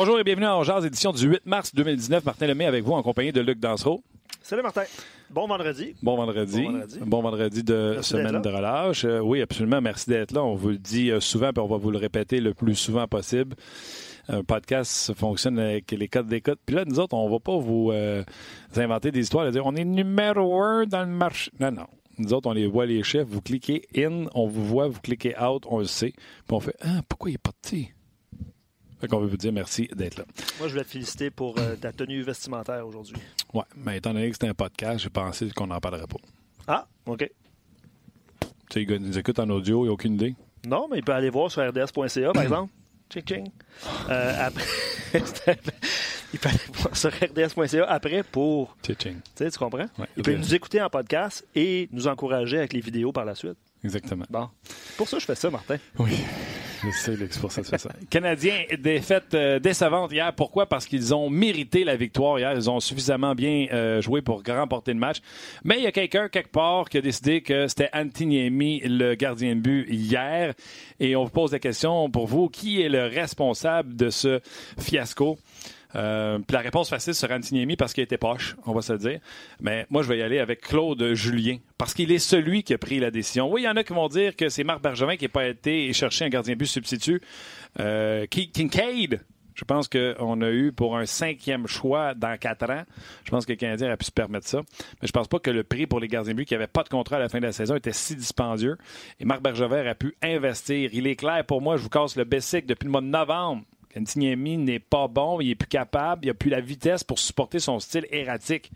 Bonjour et bienvenue à Jazz, édition du 8 mars 2019. Martin Lemay avec vous en compagnie de Luc Dansereau. Salut Martin. Bon vendredi. Bon vendredi. Bon vendredi. Bon vendredi de Merci semaine de relâche. Euh, oui, absolument. Merci d'être là. On vous le dit euh, souvent, puis on va vous le répéter le plus souvent possible. Un podcast fonctionne avec les codes d'écoute. Puis là, nous autres, on va pas vous, euh, inventer des histoires, de dire on est numéro un dans le marché. Non, non. Nous autres, on les voit les chefs. Vous cliquez in, on vous voit, vous cliquez out, on le sait. Puis on fait Ah, pourquoi il est parti? Fait qu'on veut vous dire merci d'être là. Moi, je voulais te féliciter pour euh, ta tenue vestimentaire aujourd'hui. Ouais, mais étant donné que c'était un podcast, j'ai pensé qu'on n'en parlerait pas. Ah, OK. Tu sais, gars nous écoutent en audio, il n'y a aucune idée. Non, mais il peut aller voir sur rds.ca, par exemple. Ching, ching. Euh, après... il peut aller voir sur rds.ca après pour... Tching. Tu sais, tu comprends? Ouais. il peut nous écouter en podcast et nous encourager avec les vidéos par la suite. Exactement. Bon. Pour ça, je fais ça, Martin. Oui. Canadiens, défaite euh, décevante hier. Pourquoi? Parce qu'ils ont mérité la victoire hier. Ils ont suffisamment bien euh, joué pour remporter le match. Mais il y a quelqu'un, quelque part, qui a décidé que c'était Antiniemi, le gardien de but, hier. Et on vous pose la question pour vous. Qui est le responsable de ce fiasco? Euh, puis la réponse facile sera Antiniemi parce qu'il était poche, on va se le dire. Mais moi, je vais y aller avec Claude Julien parce qu'il est celui qui a pris la décision. Oui, il y en a qui vont dire que c'est Marc Bergevin qui n'a pas été chercher un gardien but substitut. Euh, Kincaid, je pense qu'on a eu pour un cinquième choix dans quatre ans. Je pense que le Canadien a pu se permettre ça. Mais je pense pas que le prix pour les gardiens de but qui n'avaient pas de contrat à la fin de la saison était si dispendieux. Et Marc Bergevin a pu investir. Il est clair pour moi, je vous casse le basic depuis le mois de novembre. Antiniemi n'est pas bon, il est plus capable, il n'a plus la vitesse pour supporter son style erratique.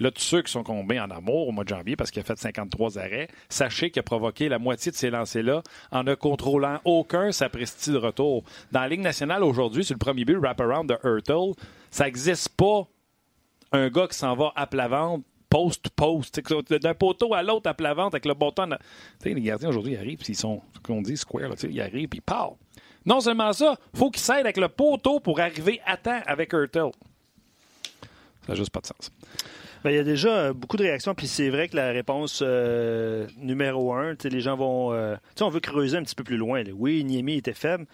Là, tous ceux qui sont combés en amour au mois de janvier parce qu'il a fait 53 arrêts, sachez qu'il a provoqué la moitié de ces lancers-là en ne contrôlant aucun sa prestige de retour. Dans la Ligue nationale aujourd'hui, sur le premier but, wrap-around de Hurtle, ça n'existe pas un gars qui s'en va à plat ventre post-post, d'un poteau à l'autre à plat avec le bâton. Sais, les gardiens aujourd'hui, ils arrivent, ils sont, qu'on dit, square, ils arrivent, puis ils partent. Non seulement ça, faut qu'il s'aide avec le poteau pour arriver à temps avec Hurtle. Ça n'a juste pas de sens. Ben, il y a déjà euh, beaucoup de réactions, puis c'est vrai que la réponse euh, numéro un, les gens vont. Euh, on veut creuser un petit peu plus loin. Oui, Niemi était faible.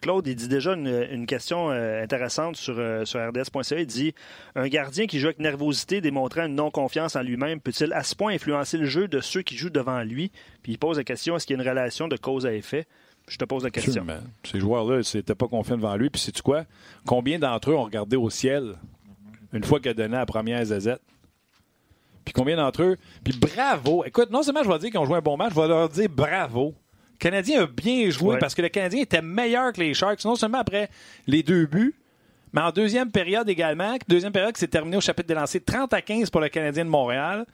Claude, il dit déjà une, question euh, intéressante sur, sur RDS.ca. Il dit Un gardien qui joue avec nervosité, démontrant une non-confiance en lui-même, peut-il à ce point influencer le jeu de ceux qui jouent devant lui? Puis il pose la question est-ce qu'il y a une relation de cause à effet? Je te pose la question. Absolument. Ces joueurs-là, ils n'étaient pas confiants devant lui. Puis, sais-tu quoi? Combien d'entre eux ont regardé au ciel une fois qu'il a donné la première ZZ? Puis combien d'entre eux? Puis bravo! Écoute, non seulement je vais dire qu'ils ont joué un bon match, je vais leur dire bravo. Le Canadien a bien joué Ouais. parce que le Canadien était meilleur que les Sharks, non seulement après les deux buts, mais en deuxième période également. Deuxième période qui s'est terminée au chapitre des lancers 30 à 15 pour le Canadien de Montréal.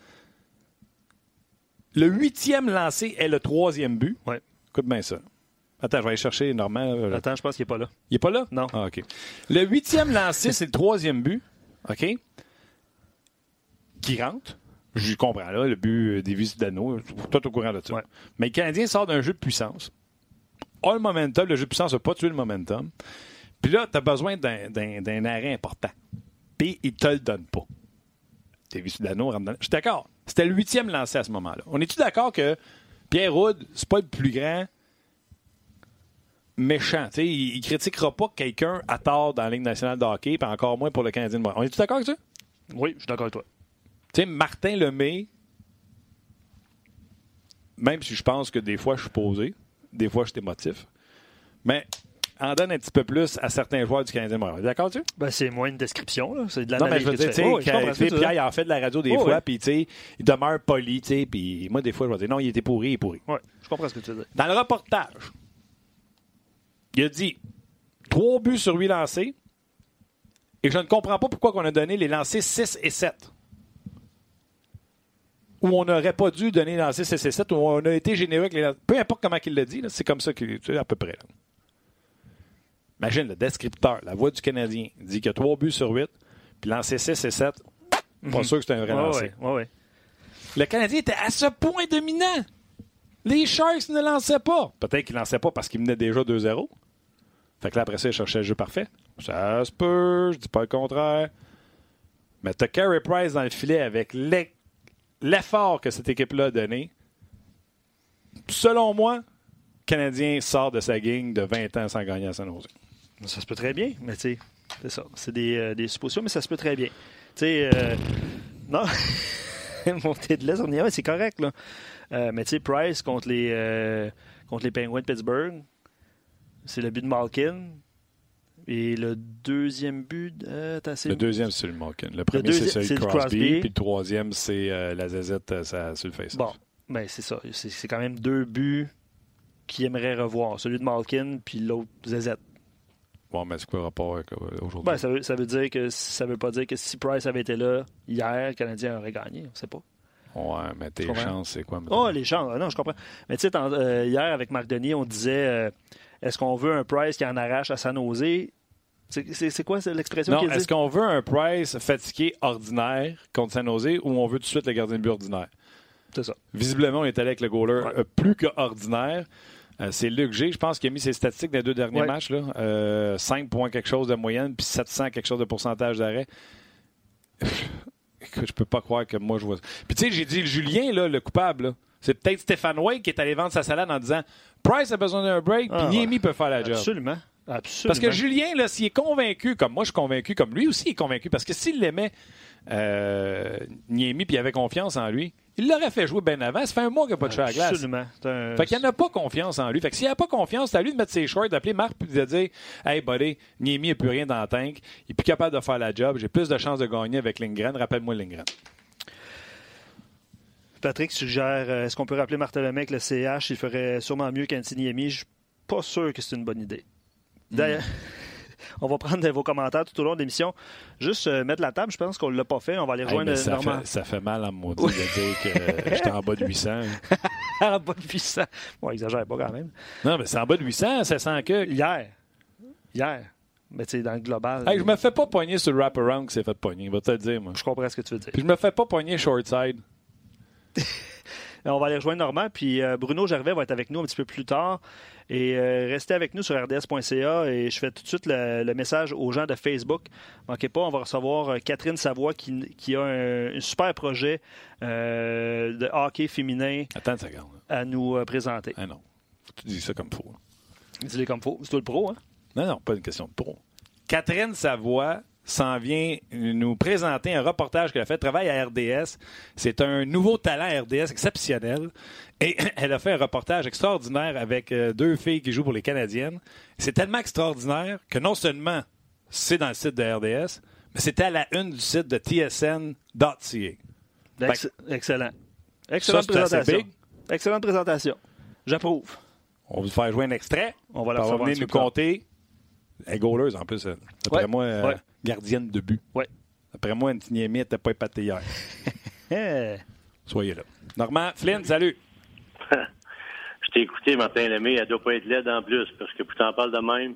Le huitième lancé est le troisième but. Ouais. Écoute bien ça. Attends, je vais aller chercher Normand. Attends, je pense qu'il n'est pas là. il n'est pas là? Non. Ah, OK. Le huitième lancé, c'est le troisième but. OK? Qui rentre. Je comprends, là, le but d'Evis Dano. Tout au courant de ça. Ouais. Mais le Canadien sort d'un jeu de puissance. A le momentum. Le jeu de puissance n'a pas tué le momentum. Puis là, tu as besoin d'un- arrêt important. Puis il te le donne pas. Davis Dano rentre dans- Je suis d'accord. C'était le huitième lancé à ce moment-là. On est-tu d'accord que Pierre Houd, c'est pas le plus grand méchant. Il, il critiquera pas quelqu'un à tort dans la Ligue nationale de hockey, puis encore moins pour le Canadien de Montréal. On est-tu d'accord avec ça? Oui, je suis d'accord avec toi. Tu sais, Martin Lemay, même si je pense que des fois je suis posé, des fois je suis émotif, mais en donne un petit peu plus à certains joueurs du Canadien de Montréal. D'accord, tu Ben, c'est moins une description, là. C'est de non, mais je veux dire, Oui, Pierre, il en fait de la radio des Oh, fois, puis il demeure poli, puis moi, des fois, je vais dire, non, il était pourri, il est pourri. Ouais, je comprends ce que tu veux dire. Dans le reportage, il a dit trois buts sur huit lancés, et je ne comprends pas pourquoi on a donné les lancers 6 et 7. Ou on n'aurait pas dû donner les lancers 6 et 7, ou on a été généreux avec les lancers. Peu importe comment il l'a dit, c'est comme ça qu'il sais, à peu près. là. Imagine le descripteur, la voix du Canadien, dit qu'il y a trois buts sur 8, puis lancé 6 et 7. Pas sûr que c'est un vrai lancer. ouais, ouais. Le Canadien était à ce point dominant. Les Sharks ne lançaient pas. Peut-être qu'ils ne lançaient pas parce qu'ils menaient déjà 2-0. Fait que là, après ça, ils cherchaient le jeu parfait. Ça se peut, je dis pas le contraire. Mais t'as Carey Price dans le filet avec l'e- l'effort que cette équipe-là a donné. Selon moi, le Canadien sort de sa gang de 20 ans sans gagner à San Jose. Ça se peut très bien, mais tu sais, c'est ça. C'est des, euh, des, suppositions, mais ça se peut très bien. Tu sais, euh, non, monter de l'Est, on y est, c'est correct, là. Euh, mais tu sais, Price contre les, contre les Penguins de Pittsburgh, c'est le but de Malkin. Et le deuxième but, euh. Le deuxième, c'est le Malkin. Le premier, c'est celui de Crosby, Crosby, Puis le troisième, c'est euh, la zazette ça, sur le face. Bon, ben c'est ça. C'est quand même deux buts qu'il aimerait revoir. Celui de Malkin, puis l'autre Zazette. Bon, mais c'est quoi le rapport euh, aujourd'hui? Ben, ça, veut, ça veut dire que ça veut pas dire que si Price avait été là hier, le Canadien aurait gagné. On sait pas. Ouais, mais tes chances, c'est quoi? Oh, les chances. Non, je comprends. Mais tu sais, euh, hier, avec Marc Denis, on disait est-ce qu'on veut un Price qui en arrache à San Jose? C'est quoi l'expression qu'il dit? est-ce qu'on veut un Price fatigué ordinaire contre San Jose ou on veut tout de suite le gardien de but ordinaire? C'est ça. Visiblement, on est allé avec le goaler ouais. plus qu'ordinaire. Euh, c'est Luc G, je pense, qui a mis ses statistiques des deux derniers matchs. Là. 5 euh, points quelque chose de moyenne, puis 700 quelque chose de pourcentage d'arrêt. je peux pas croire que moi je vois ça. Puis tu sais, j'ai dit Julien, là, le coupable, c'est peut-être Stéphane Wade qui est allé vendre sa salade en disant Price a besoin d'un break, puis ah, Niemi peut faire la job. Absolument. Absolument. Parce que Julien, là, s'il est convaincu, comme moi je suis convaincu, comme lui aussi est convaincu, parce que s'il l'aimait, euh, Niemi, puis il avait confiance en lui, il l'aurait fait jouer bien avant. Ça fait un mois qu'il n'y a pas de à glace. Absolument. Un... Fait qu'il n'a pas confiance en lui. Fait que s'il n'a pas confiance, c'est à lui de mettre ses shorts, d'appeler Marc et de dire Hey, buddy, Niemi n'a plus rien dans le tank. Il est plus capable de faire la job. J'ai plus de chances de gagner avec Lindgren. Rappelle-moi Lindgren. Patrick suggère euh, est-ce qu'on peut rappeler Martin Lemay le CH Il ferait sûrement mieux qu'Antiniemi. Je suis pas sûr que c'est une bonne idée. D'ailleurs. Hmm. On va prendre vos commentaires tout au long de l'émission. Juste euh, mettre la table, je pense qu'on ne l'a pas fait. On va aller rejoindre hey, ça, fait, ça fait mal à mon de dire que j'étais en bas de 800. en bas de 800. Bon, exagère pas quand même. Non, mais c'est en bas de 800, ça sent que. Hier. Hier. Mais tu sais, dans le global. Hey, je me fais pas pogner sur le wraparound qui s'est fait pogner. Va te le dire, moi. Je comprends ce que tu veux dire. Puis je me fais pas pogner short side. on va aller rejoindre Normand. Puis euh, Bruno Gervais va être avec nous un petit peu plus tard. Et euh, restez avec nous sur rds.ca et je fais tout de suite le, le, message aux gens de Facebook. Manquez pas, on va recevoir euh, Catherine Savoie qui, qui a un, un, super projet euh, de hockey féminin Attends une seconde. à nous euh, présenter. Ah non, tu dis ça comme faux. Dis-le comme faux. C'est toi le pro, hein? Non, non, pas une question de pro. Catherine Savoie s'en vient nous présenter un reportage qu'elle a fait, travail à RDS. C'est un nouveau talent à RDS exceptionnel. Et elle a fait un reportage extraordinaire avec euh, deux filles qui jouent pour les Canadiennes. C'est tellement extraordinaire que non seulement c'est dans le site de RDS, mais c'était à la une du site de tsn.ca. Ex excellent. Excellente ça, présentation. Excellente présentation. J'approuve. On va vous faire jouer un extrait. On va la faire venir nous compter. Elle est gauleuse en plus. Ouais. moi, euh, ouais gardienne de but. Oui. Après moi, Antiniemi n'était pas épaté hier. Soyez là. Normand, Flynn, salut. je t'ai écouté, Martin Lemay. Elle doit pas être laide en plus, parce que tu t'en parles de même.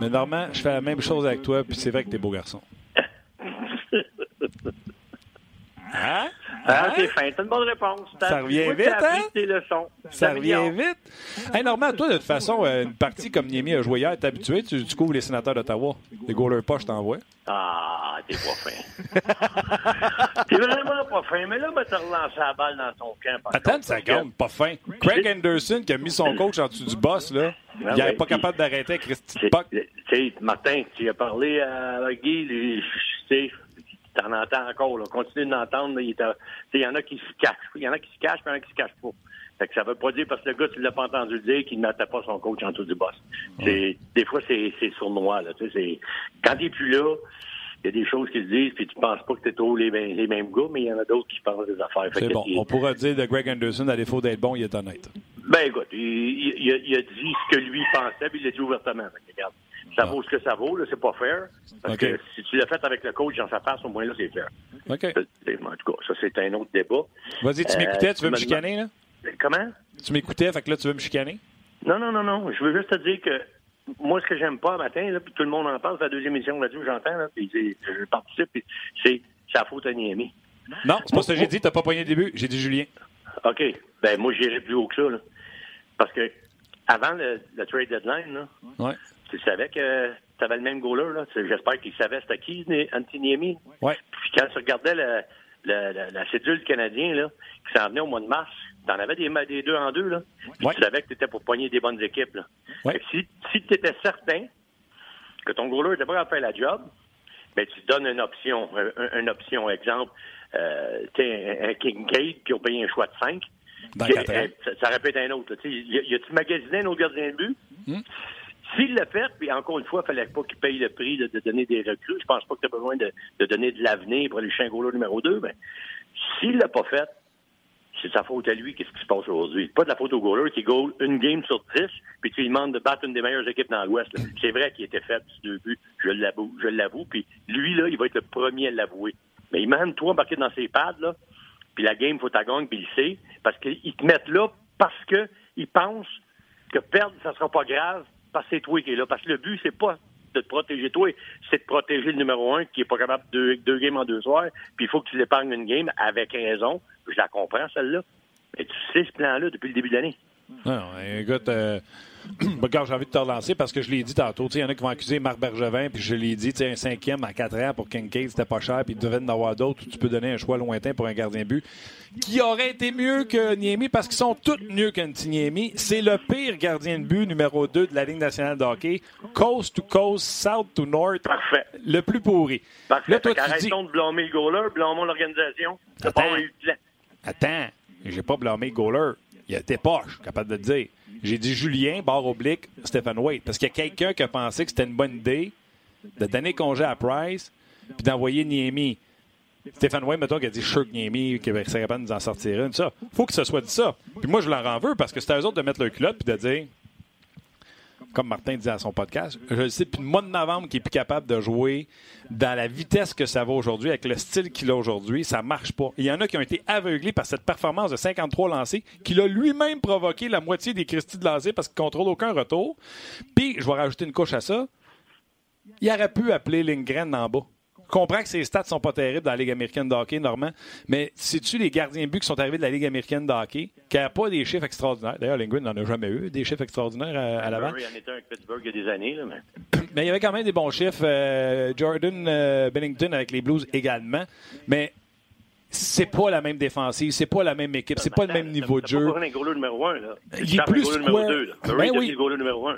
Mais Normand, je fais la même chose avec toi, puis c'est vrai que t'es beau garçon. hein? Ah, hein? c'est fin. T'as une bonne réponse. Ça revient vite, hein? Ça revient vite. Hey, Normand, toi, de toute façon, euh, une partie comme Niemi a joué hier, t'es habitué, tu, tu couvres les sénateurs d'Ottawa. Les goalers poches t'envoient. Ah, t'es pas fin. t'es vraiment pas fin. Mais là, t'as relancé la balle dans ton camp. Attends une seconde, pas fin. Craig Anderson, qui a mis son coach en dessous du boss, là, ben, il n'est pas capable d'arrêter Christy Puck. Tu sais, Martin, tu as parlé à Guy, tu sais, t'en entends encore, là. Continue d'entendre, il y en a qui se cachent. Il y en a qui se cachent, puis il y en a qui se cachent pas. Fait que ça veut pas dire parce que le gars, tu l'as pas entendu dire qu'il ne mettait pas son coach en dessous du boss. C'est, des fois, c'est, c'est sournois, là. Quand t'es plus là, il y a des choses qui se disent, puis tu penses pas que t'es trop les, les, mêmes gars, mais il y en a d'autres qui pensent des affaires. C'est bon. On pourrait dire de Greg Anderson, à défaut d'être bon, il est honnête. Ben écoute, il, il, a, il, a, dit ce que lui pensait, puis il l'a dit ouvertement. regarde, ça vaut ce que ça vaut, là, c'est pas fair. Parce okay. que si tu l'as fait avec le coach dans sa face, au moins là, c'est fair. OK. En tout cas, ça, c'est un autre débat. Vas-y, tu m'écoutais, tu veux me chicaner, là? Comment? Tu m'écoutais, fait que là, tu veux me chicaner? Non, non, non, non. Je veux juste te dire que moi, ce que j'aime pas matin, là, puis tout le monde en parle, c'est la deuxième émission de radio, j'entends, là, puis je participe, puis c'est sa faute à Niami. Non, c'est pas ce que j'ai dit, t'as pas poigné le début, j'ai dit Julien. OK. Ben, moi, j'irai plus haut que ça, là. Parce que, avant le, le trade deadline, là, ouais. Tu savais que tu avais le même goaler, là? J'espère qu'il savait c'était qui, Antiniemi. Ouais. Puis quand tu regardais le, le, la, la cédule canadien, là, qui s'en venait au mois de mars, T'en avais des, des deux en deux, là. Ouais. tu savais que tu étais pour poigner des bonnes équipes, là. Ouais. si, si tu étais certain que ton goaler n'était pas à faire la job, mais tu donnes une option, une option, exemple, euh, un, un Kincaid qui a payé un choix de 5. Dans Qui- quatre ans. euh, ça, ça répète un autre. Tu Y a- y a-tu magasiné un autre gardien de but? Hmm. S'il l'a fait, puis encore une fois, il fallait pas qu'il paye le prix de, de donner des recrues. Je pense pas que tu as besoin de, de donner de l'avenir pour aller goaler numéro 2. Mais s'il l'a pas fait, c'est sa faute à lui, qu'est-ce qui se passe aujourd'hui? Pas de la faute au goaler qui goal une game sur 10, puis tu lui demandes de battre une des meilleures équipes dans l'Ouest. C'est vrai qu'il était fait deux buts, je l'avoue, je l'avoue, puis lui, là, il va être le premier à l'avouer. Mais imagine-toi embarqué dans ses pads, là, puis la game, faut ta gagne, puis il sait, parce qu'ils te mettent là parce que ils pensent que perdre, ça sera pas grave, parce que c'est toi qui est là. Parce que le but, c'est pas de te protéger toi, c'est de protéger le numéro un qui est pas capable de deux, deux games en deux soirs, puis il faut que tu l'épargnes une game avec raison. Je la comprends, celle-là. Mais tu sais ce plan-là depuis le début de l'année. Non, écoute, euh, regarde, j'ai envie de te relancer parce que je l'ai dit tantôt. Il y en a qui vont accuser Marc Bergevin, puis je l'ai dit, un cinquième à quatre ans pour Kincaid, c'était pas cher, puis il devait en avoir d'autres tu peux donner un choix lointain pour un gardien de but qui aurait été mieux que Niemi parce qu'ils sont tous mieux qu'un petit Niemi. C'est le pire gardien de but numéro 2 de la Ligue nationale de hockey. Coast to coast, south to north. Parfait. Le plus pourri. Parfait. Là, toi, tu dis. de blâmer le goaler, blâmons l'organisation. Attends. Attends, j'ai pas blâmé le goaler. Il été poche, capable de le dire. J'ai dit Julien, barre oblique, Stephen Wade. Parce qu'il y a quelqu'un qui a pensé que c'était une bonne idée de donner congé à Price puis d'envoyer Niemi. Stephen Wade, mettons, qui a dit Shirk Niemi, qui serait capable de nous en sortir une. Ça, faut que ce soit dit ça. Puis moi, je leur en veux parce que c'est à eux autres de mettre leur culotte puis de dire, comme Martin disait à son podcast, je le sais, puis le mois de novembre qui est plus capable de jouer dans la vitesse que ça va aujourd'hui, avec le style qu'il a aujourd'hui, ça marche pas. Il y en a qui ont été aveuglés par cette performance de 53 lancés qu'il a lui-même provoqué la moitié des Christie de lancés parce qu'il contrôle aucun retour. Puis, je vais rajouter une couche à ça. Il aurait pu appeler Lindgren en bas. Je comprends que ses stats sont pas terribles dans la Ligue américaine de hockey, Normand, mais sais-tu les gardiens de but qui sont arrivés de la Ligue américaine de hockey, qui n'ont pas des chiffres extraordinaires? D'ailleurs, Lindgren n'en a jamais eu, des chiffres extraordinaires à, à l'avant. Murray en était un avec Pittsburgh il y a des années, là, mais. Mais il y avait quand même des bons chiffres. Euh, Jordan euh, Bennington avec les Blues également. Mais c'est pas la même défensive, c'est pas la même équipe, c'est pas le même niveau de pas jeu. un numéro 1, là. Il est Tu plus numéro square. 2, là. Ben oui. numéro 1.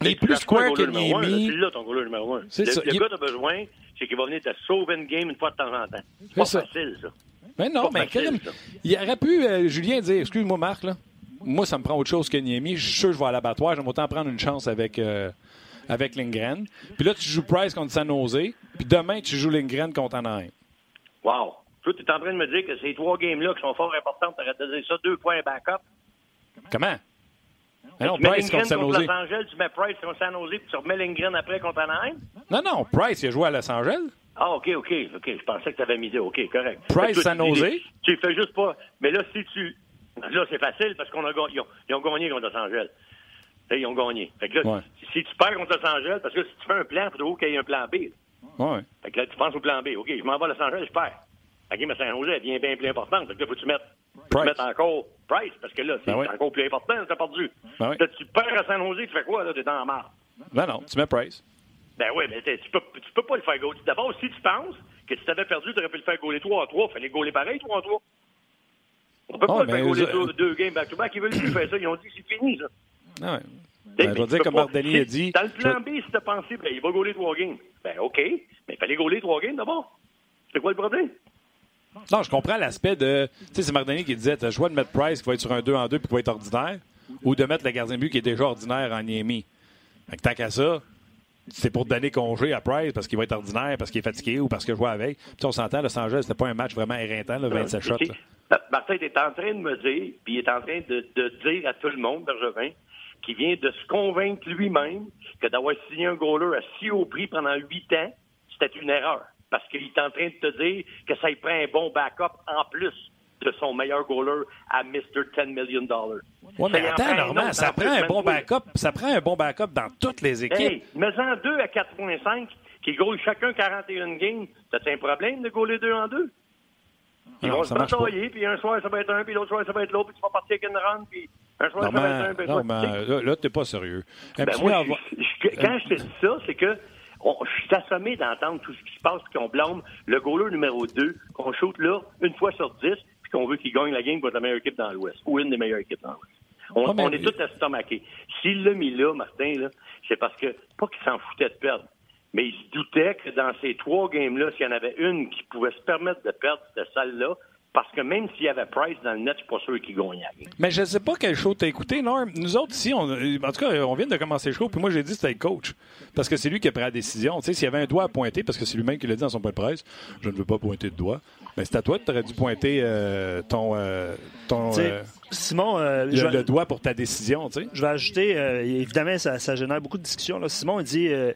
Il est plus square que Niemi. C'est là ton goaler numéro 1. C'est Le, ça. le Il- gars a besoin, c'est qu'il va venir te sauver une game une fois de temps en temps. C'est pas ça. facile, ça. Mais non, mais facile, ça. il aurait pu, euh, Julien, dire Excuse-moi, Marc, là. Moi, ça me prend autre chose que Niemi. Je suis sûr que je vais à l'abattoir. J'aime autant prendre une chance avec, euh, avec Lindgren. Puis là, tu joues Price contre San Jose. Puis demain, tu joues Lindgren contre Anaheim. Wow. Tu es en train de me dire que ces trois games-là qui sont fort importantes, tu de dire ça deux fois un backup. Comment? Mais non, tu mets Price contre San contre Jose. Los Angeles, tu mets Price contre San Jose, puis tu remets Lindgren après contre Anaheim? Non, non, Price, il a joué à Los Angeles. Ah, OK, OK, OK. Je pensais que tu avais mis ça. OK, correct. Price, toi, San Jose? Tu fais juste pas. Mais là, si tu. Là, c'est facile parce qu'on a ils ont, ils ont gagné contre Los Angeles. Là, ils ont gagné. Fait que là, Ouais. si, tu perds contre Los Angeles, parce que si tu fais un plan, il faut qu'il y ait un plan B. Ouais. Fait que là, tu penses au plan B. OK, je m'en vais à Los Angeles, je perds. La game à San Jose, elle devient bien plus importante. Fait que là, faut que tu mettes, tu mettes encore Price, parce que là, c'est Ben oui. encore plus important, t'as perdu. Ben oui. Tu perds à San Jose, tu fais quoi, là? T'es dans la marre. Non, non, tu mets Price. Ben oui, mais tu peux, tu peux pas le faire gauler. D'abord, si tu penses que tu t'avais perdu, tu aurais pu le faire gauler 3 à 3. Fallait gauler pareil 3 à 3. On peut pas le faire gauler eux- deux, deux games back-to-back. Ils veulent plus faire ça. Ils ont dit c'est fini, ça. Ah ouais. Ben, je tu dire comme si- a dit. Dans le plan B, si t'as pensé, ben, il va gauler 3 games. Ben, OK. Mais il fallait gauler 3 games d'abord. C'est quoi le problème? Non, je comprends l'aspect de. Tu sais, c'est Marc Denis qui disait tu as le choix de mettre Price qui va être sur un 2 en 2 puis qui va être ordinaire, ou de mettre le gardien de but qui est déjà ordinaire en Niemi. Fait que tant qu'à ça, c'est pour donner congé à Price parce qu'il va être ordinaire, parce qu'il est fatigué ou parce que je vois avec. Puis on s'entend, Los Angeles, c'était pas un match vraiment éreintant, le 27 shots. OK. là. Ma- Martin est en train de me dire, puis il est en train de, de dire à tout le monde, Bergevin, qu'il vient de se convaincre lui-même que d'avoir signé un goaler à si haut prix pendant huit ans, c'était une erreur. Parce qu'il est en train de te dire que ça y prend un bon backup en plus de son meilleur goaler à Mr. 10 million dollars. Ouais, mais en attends, Normand, ça en prend un bon backup. Ça prend un bon backup dans toutes les équipes. Hey, mets-en deux à 4.5 qui goal chacun 41 games. T'as un problème de goaler deux en deux? Ils Non, vont se batailler, puis un soir ça va être un, puis l'autre soir ça va être l'autre, puis tu vas partir avec une run, puis un soir ça va être un, puis tu sais, là, t'es pas sérieux. Ben moi, je- je- quand je te dis ça, c'est que on- je suis assommé d'entendre tout ce qui se passe, puis qu'on blâme le goaler numéro 2, qu'on shoot là une fois sur 10, puis qu'on veut qu'il gagne la game contre la meilleure équipe dans l'Ouest, ou une des meilleures équipes dans l'Ouest. On, on est tous estomaqués. S'il l'a mis là, Martin, là, c'est parce que, pas qu'il s'en foutait de perdre, mais il se doutait que dans ces trois games-là, s'il y en avait une qui pouvait se permettre de perdre, cette salle-là, parce que même s'il y avait Price dans le net, je suis pas sûr qu'il gagnait. Mais je ne sais pas quel show t'as écouté, Norm. Nous autres, ici, on, en tout cas, on vient de commencer le show, puis moi, j'ai dit que c'était le coach. Parce que c'est lui qui a pris la décision. Tu sais, s'il y avait un doigt à pointer, parce que c'est lui-même qui l'a dit dans son point de presse, je ne veux pas pointer de doigt. Mais c'est à toi que tu aurais dû pointer euh, ton. Euh, ton euh, Simon. le, je, le, doigt pour ta décision, tu sais. Je vais ajouter, évidemment, ça, ça, génère beaucoup de discussions. Là. Simon il dit euh,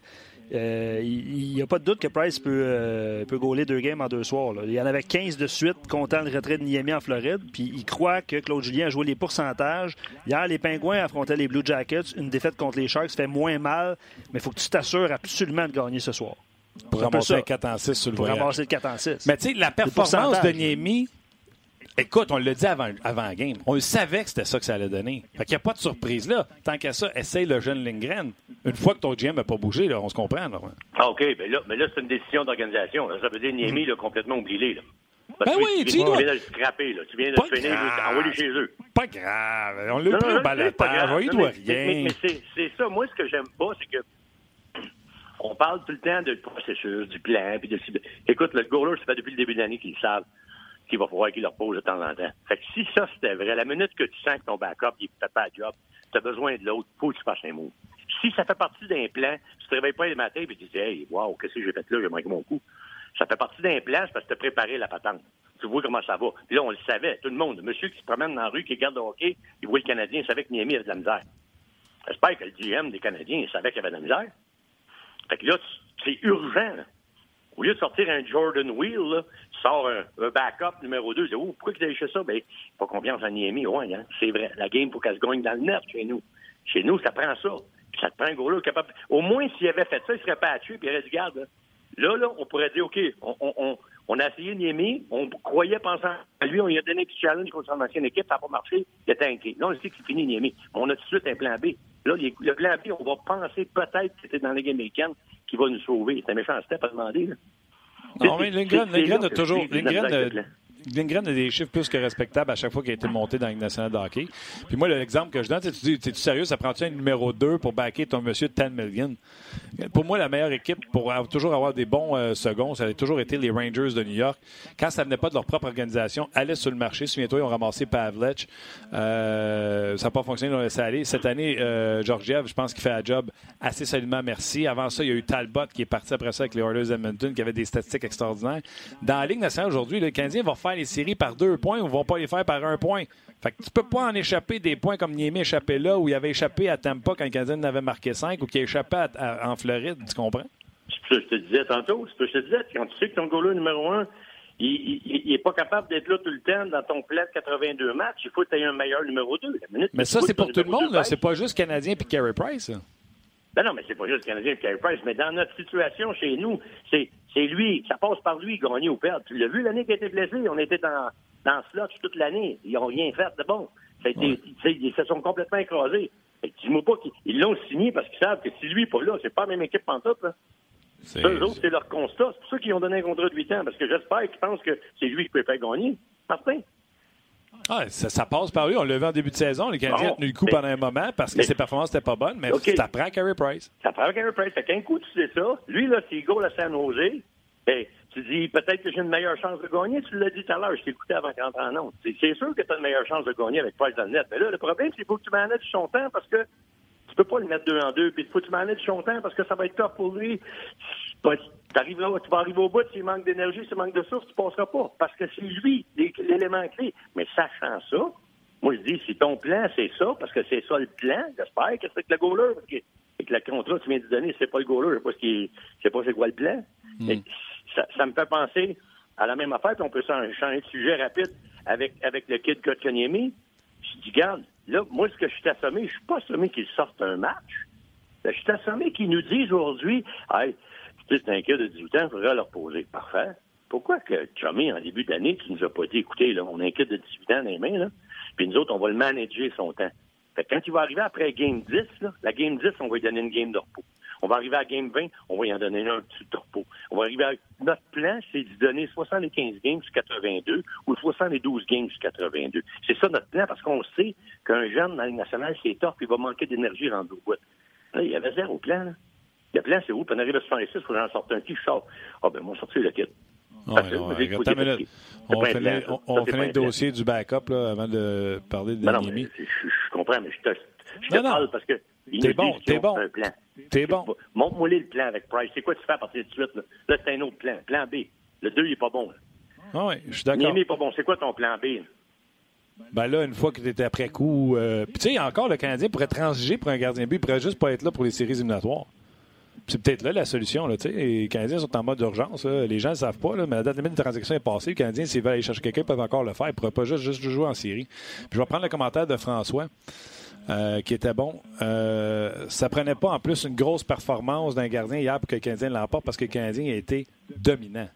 il n'y a pas de doute que Price peut, euh, peut gauler deux games en deux soirs. Là. Il y en avait 15 de suite, comptant le retrait de Niemi en Floride. Puis il croit que Claude Julien a joué les pourcentages. Hier, les Pingouins affrontaient les Blue Jackets. Une défaite contre les Sharks fait moins mal, mais il faut que tu t'assures absolument de gagner ce soir. Pour ramasser le 4 en 6 sur le Pour ramasser le 4 en 6. Mais tu sais, la performance de Niemi, Écoute, on l'a dit avant, avant la game. On savait que c'était ça que ça allait donner. Fait qu'il n'y a pas de surprise là. Tant qu'à ça, essaye le jeune Lindgren. Une fois que ton GM n'a pas bougé, là, on se comprend. Là. Ah, OK, mais là, mais là c'est une décision d'organisation. Ça veut dire Niemi, là, complètement oublié. Là. Ben oui, tu, tu, viens de le scraper, là. Tu viens de le finir, envoyer chez eux. Pas grave. On l'a pris au. Il doit rien. Mais, mais c'est ça. Moi, ce que j'aime pas, c'est que on parle tout le temps du processus, du plan, puis de... Écoute, le goaler, ça fait depuis le début de l'année qu'ils le savent qu'il va falloir qu'il leur pose de temps en temps. Fait que si ça, c'était vrai, la minute que tu sens que ton backup, il fait pas le job, tu as besoin de l'autre, faut que tu fasses un mot. Si ça fait partie d'un plan, tu te réveilles pas le matin et tu dis, hey, wow, qu'est-ce que j'ai fait là, j'ai manqué mon coup. Ça fait partie d'un plan, c'est parce que tu as préparé la patente. Tu vois comment ça va. Puis là, on le savait, tout le monde. Monsieur qui se promène dans la rue, qui regarde le hockey, il voit le Canadien, il savait que Miami avait de la misère. J'espère que le GM des Canadiens, il savait qu'il y avait de la misère. Fait que là, c'est urgent. Là. Au lieu de sortir un Jordan Wheel, là, tu sors un, backup numéro 2. Tu dis, oh, pourquoi tu as fait ça? Ben, pas confiance en Niemi. Ouais, hein? c'est vrai. La game, faut qu'elle se gagne dans le net chez nous. Chez nous, ça prend ça. Puis ça te prend un gros là capable. Au moins, s'il avait fait ça, il serait pas tuer, puis il aurait dit, garde, là, là, on pourrait dire, OK, on, a essayé Niemi, on croyait pensant à lui, on lui a donné un petit challenge contre son ancienne équipe, ça n'a pas marché, il était inquiet. Là, on sait que c'est fini Niemi. On a tout de suite un plan B. Là, le plan B, on va penser peut-être que c'était dans la Ligue américaine qui va nous sauver. C'est un méchant step à demander, là. Non, mais Lindgren a toujours. Lindgren, a des chiffres plus que respectables à chaque fois qu'il a été monté dans Ligue nationale de. Puis moi, l'exemple que je donne, tu es-tu sérieux, ça prend-tu un numéro 2 pour backer ton monsieur 10 millions? Pour moi, la meilleure équipe pour toujours avoir des bons euh, seconds, ça a toujours été les Rangers de New York. Quand ça venait pas de leur propre organisation, allaient sur le marché. Souviens-toi, ils ont ramassé Pavlech. Euh, ça n'a pas fonctionné, ils l'ont laissé aller. Cette année, euh, Georgiev, je pense qu'il fait un job assez solidement, merci. Avant ça, il y a eu Talbot qui est parti après ça avec les Oilers Edmonton, qui avait des statistiques extraordinaires. Dans la Ligue nationale aujourd'hui, le Canadien va faire les séries par deux points ou vont pas les faire par un point. Fait que tu peux pas en échapper des points comme Niemi échappé là, où il avait échappé à Tampa quand le Canadien en avait marqué 5 ou qui a échappé à, à, en Floride, tu comprends? C'est ce que je te disais tantôt. C'est ce que je te disais. Quand tu sais que ton goaler numéro un, il n'est pas capable d'être là tout le temps dans ton plan de 82 matchs. Il faut que tu aies un meilleur numéro 2. mais ça, c'est pour tout le monde. C'est pas juste Canadien et Carey Price. Ben non, mais c'est pas juste Canadien et Carey Price. Mais dans notre situation chez nous, c'est lui. Ça passe par lui, gagner ou perdre. Tu l'as vu l'année qu'il a été blessé. On était dans, dans ce slot toute l'année. Ils n'ont rien fait de bon. Ça a été, ouais. Ils se sont complètement écrasés. Dis-moi pas qu'ils l'ont signé parce qu'ils savent que si lui n'est pas là, c'est pas la même équipe en tout. Là. Eux autres, c'est leur constat. C'est pour ça qu'ils ont donné un contrat de 8 ans, parce que j'espère qu'ils pensent que c'est lui qui peut faire gagner. Martin? Ah, ça, ça, passe par lui. On l'a vu en début de saison. Les Canadiens ont tenu le coup mais, pendant un moment parce que mais, ses performances n'étaient pas bonnes, mais okay. ça prend Carey Price. Ça prend Carey Price. Fait qu'un coup, tu sais ça. Lui, là, s'il goal à San Jose, ben, tu dis peut-être que j'ai une meilleure chance de gagner. Tu l'as dit tout à l'heure. Je t'ai écouté avant qu'entre en ondes. C'est sûr que tu as une meilleure chance de gagner avec Price dans le net. Mais là, le problème, c'est qu'il faut que tu manages son temps parce que tu peux pas le mettre deux en deux. Puis il faut que tu manages son temps parce que ça va être tough pour lui. Là, tu vas arriver au bout, s'il manque d'énergie, s'il manque de source, tu passeras pas. Parce que c'est lui, l'élément clé. Mais sachant ça, moi je dis, si ton plan, c'est ça, parce que c'est ça le plan, j'espère que c'est que le goaler, parce que, que le contrat que tu viens de donner, c'est pas le goaler, je sais pas ce qui je sais pas c'est quoi le plan. Mm. Ça, ça, me fait penser à la même affaire, puis on peut changer de sujet rapide avec, avec le kid Kotkaniemi. Je dis, garde, là, moi, ce que je suis assommé, je suis pas assommé qu'il sorte un match. Je suis assommé qu'ils nous disent aujourd'hui, hey, c'est un kid de 18 ans, il faudrait leur poser. Parfait. Pourquoi que Chummy, en début d'année, tu nous as pas dit, écoutez, là, on a un de 18 ans dans les mains, là, puis nous autres, on va le manager son temps. Fait que quand il va arriver après Game 10, là, la Game 10, on va lui donner une game de repos. On va arriver à Game 20, on va y en donner un petit topo. On va arriver à... Notre plan, c'est de donner 75 games sur 82 ou 72 games sur 82. C'est ça notre plan, parce qu'on sait qu'un jeune dans la nationale, c'est top, il va manquer d'énergie rendu au bout. Là, il y avait zéro plan. Là. Le plan, c'est où? Puis on arrive à 66, il faut que j'en sorte un petit, je sors. Ah, ben, moi, sortir le kit. Ouais, on fait, on, on fait le dossier du backup là, avant de parler de non, je, je, comprends, mais je te, je te non, parle parce que T'es bon, t'es bon. T'es bon. Montre-moi le plan avec Price. C'est quoi tu fais à partir de suite? Là, là c'est un autre plan. Plan B. Le 2, il n'est pas bon. Là. Ah oui, je suis d'accord. Niemi n'est pas bon. C'est quoi ton plan B? Ben là, une fois que tu étais après coup. Euh... Puis tu sais, encore, le Canadien pourrait transiger pour un gardien but. Il pourrait juste pas être là pour les séries éliminatoires. C'est peut-être là la solution. Là, les Canadiens sont en mode d'urgence. Les gens ne savent pas, là, mais la date limite de transaction est passée. Les Canadiens, s'ils veulent aller chercher quelqu'un, peuvent encore le faire. Ils ne pourraient pas juste, juste jouer en série. Puis je vais prendre le commentaire de François. Euh, qui était bon. Euh, ça prenait pas en plus une grosse performance d'un gardien hier pour que le Canadien l'emporte parce que le Canadien a été dominant.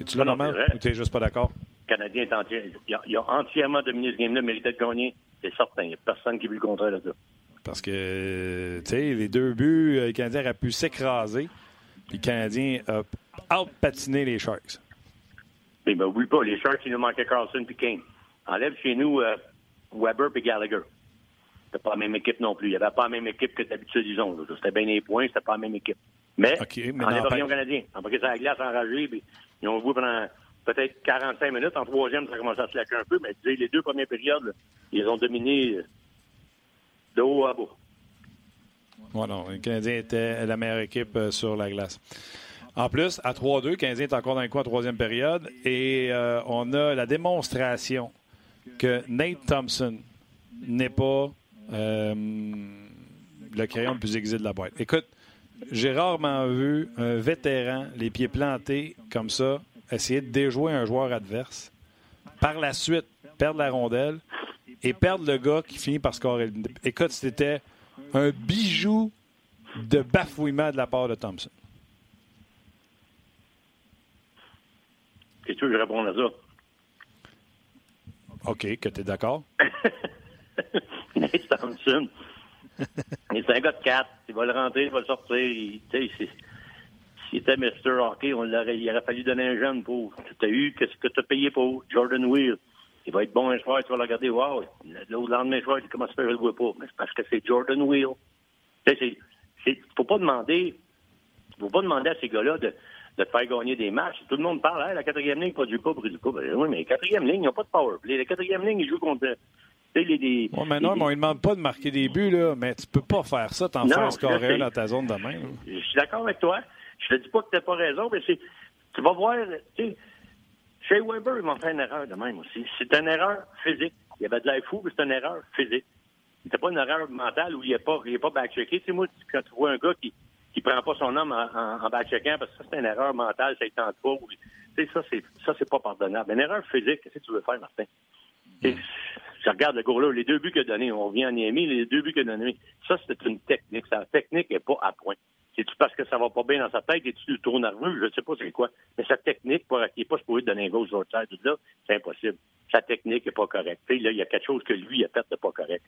Es-tu là, normal ou tu juste pas d'accord? Le Canadien est entier, il, a, il, a, entièrement dominé ce game-là, méritait de gagner. C'est certain. Il n'y a personne qui veut le contraire de ça. Parce que, tu sais, les deux buts, le Canadien aurait pu s'écraser. Puis le Canadien a out-patiné les Sharks. Mais ben, oublie pas, les Sharks, il nous manquait Carlson puis Kane. Enlève chez nous euh, Weber et Gallagher. C'était pas la même équipe non plus. Il n'y avait pas la même équipe que d'habitude, disons. C'était bien les points, c'était pas la même équipe. Mais, okay, mais en évasion canadien. Embarqué sur la glace enragé, puis ils ont joué pendant peut-être 45 minutes. En troisième, ça a commencé à se laquer un peu, mais les deux premières périodes, là, ils ont dominé de haut à bas. Non, le Canadien était la meilleure équipe euh, sur la glace. En plus, à 3-2, le Canadien est encore dans le coin en troisième période et euh, on a la démonstration que Nate Thompson n'est pas euh, le crayon le plus aiguisé de la boîte. Écoute, j'ai rarement vu un vétéran, les pieds plantés comme ça, essayer de déjouer un joueur adverse. Par la suite, perdre la rondelle et perdre le gars qui finit par scorer. Écoute, c'était un bijou de bafouillement de la part de Thompson. Que tu veux que je réponde à ça? OK, que tu es d'accord? Nate Thompson. c'est un gars de 4. Il va le rentrer, il va le sortir. Il, s'il était Mr. Hockey, on l'aurait, il aurait fallu donner un jeune pour. Tu as eu, qu'est-ce que tu as payé pour? Jordan Wheel? Il va être bon un soir, tu vas le regarder, wow. L'autre lendemain soir, tu commences à faire, je le vois pas. Mais c'est parce que c'est Jordan Wheel. Tu sais, c'est, faut pas demander, faut pas demander à ces gars-là de, de te faire gagner des matchs. Tout le monde parle, hein, la quatrième ligne produit pas, produit pas. Ben, oui, mais la quatrième ligne, ils n'ont pas de power play. La quatrième ligne, ils jouent contre. Les, les, ouais, mais non, les, mais on ne demande pas de marquer des buts, là, mais tu peux pas faire ça, t'en faire scorer un dans ta zone de main. Je suis d'accord avec toi. Je te dis pas que tu n'as pas raison, mais c'est. Tu vas voir, tu sais, chez Weber, ils m'ont fait une erreur de même aussi. C'est une erreur physique. Il y avait de l'air fou, mais c'est une erreur physique. C'était pas une erreur mentale où il n'est pas, est pas backchecké. Tu sais, moi, quand tu vois un gars qui qui prend pas son homme en, en, en parce que ça, c'est une erreur mentale, ça ne tente pas. Tu sais, ça, c'est, ça, c'est pas pardonnable. Une erreur physique, qu'est-ce que tu veux faire, Martin? Je regarde le gars-là, les deux buts qu'il a donnés, on vient en Niami, les deux buts qu'il a donnés, ça, c'est une technique. Sa technique n'est pas à point. C'est-tu parce que ça va pas bien dans sa tête, et tu trop nerveux? Je ne sais pas c'est quoi. Mais sa technique, pour, il n'est pas supposé donner un gauche tout là, c'est impossible. Sa technique n'est pas correcte. là, il y a quelque chose que lui a fait de pas correct.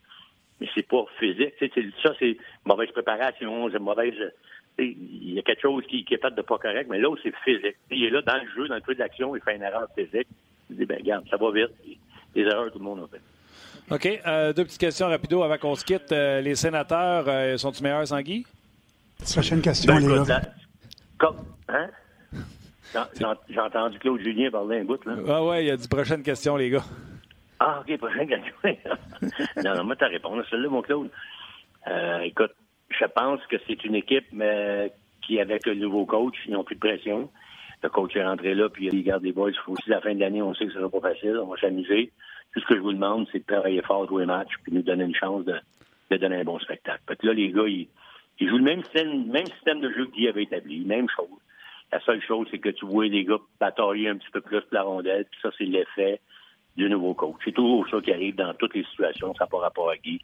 Mais c'est pas physique. ça, c'est mauvaise préparation, c'est mauvaise il y a quelque chose qui, qui est fait de pas correct, mais là, c'est physique. Il est là dans le jeu, dans le feu d'action, il fait une erreur physique. Il dit, ben regarde, ça va vite. Les erreurs, tout le monde a fait. OK. Euh, deux petites questions rapido avant qu'on se quitte. Euh, les sénateurs, euh, sont-ils meilleurs sans? Prochaine question, ben, les gars. Comme, hein? J'ai entendu Claude Julien parler un bout, là. Ah ouais, il a dit prochaine question, les gars. Ah, OK, prochaine question. non, non, moi, t'as répondu à celle-là, mon Claude. Euh, écoute, je pense que c'est une équipe mais, qui, avec le nouveau coach, ils n'ont plus de pression. Le coach est rentré là, puis il garde les boys. Aussi, la fin de l'année, on sait que ce sera pas facile. On va s'amuser. Tout ce que je vous demande, c'est de travailler fort, jouer les matchs, puis nous donner une chance de, de donner un bon spectacle. Parce que là, les gars, ils, ils jouent le même système, même système de jeu que Guy avait établi. Même chose. La seule chose, c'est que tu vois les gars batailler un petit peu plus la rondelle, puis ça, c'est l'effet du nouveau coach. C'est toujours ça qui arrive dans toutes les situations, ça n'a pas rapport à Guy.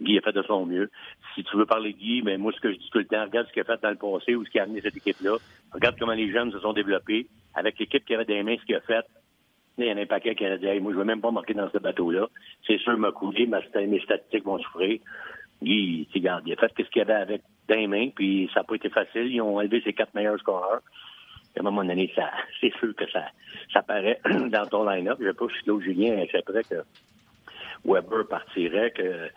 Guy a fait de son mieux. Si tu veux parler de Guy, mais moi, ce que je dis tout le temps, regarde ce qu'il a fait dans le passé ou ce qui a amené cette équipe-là. Regarde comment les jeunes se sont développés. Avec l'équipe qui avait des mains, ce qu'il a fait, il y en a un paquet qui a dit hey, moi, je veux même pas marquer dans ce bateau-là. C'est sûr, m'a coulé, mes statistiques vont souffrir. Guy, il a fait ce qu'il avait avec des mains, puis ça n'a pas été facile. Ils ont élevé ses quatre meilleurs scoreurs. à un moment donné, ça, c'est sûr que ça, ça paraît dans ton line-up. Je sais pas si l'autre Julien accepterait que Weber partirait, que,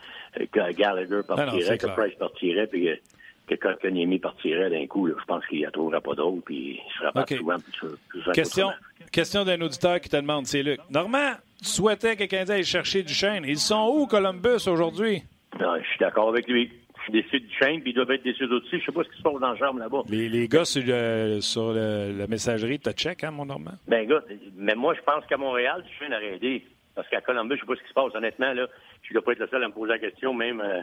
que Gallagher partirait, que Price partirait, puis que, que Kanyemi partirait d'un coup. Je pense qu'il n'y en trouvera pas d'autres, puis il sera pas souvent plus, Question, question d'un auditeur qui te demande, c'est Luc. Normand, tu souhaitais que le Canadien aille chercher du chêne. Ils sont où, Columbus, aujourd'hui? je suis d'accord avec lui. Je suis déçu du chêne, puis ils doivent être déçus aussi. Je sais pas ce qui se passe dans la chambre là-bas. Les, les gars sur, le, sur la messagerie te check, hein, mon Normand? Ben, gars, mais moi, je pense qu'à Montréal, chêne aurait aidé. Parce qu'à Columbus, je sais pas ce qui se passe. Honnêtement, là, je dois pas être le seul à me poser la question, même... Euh,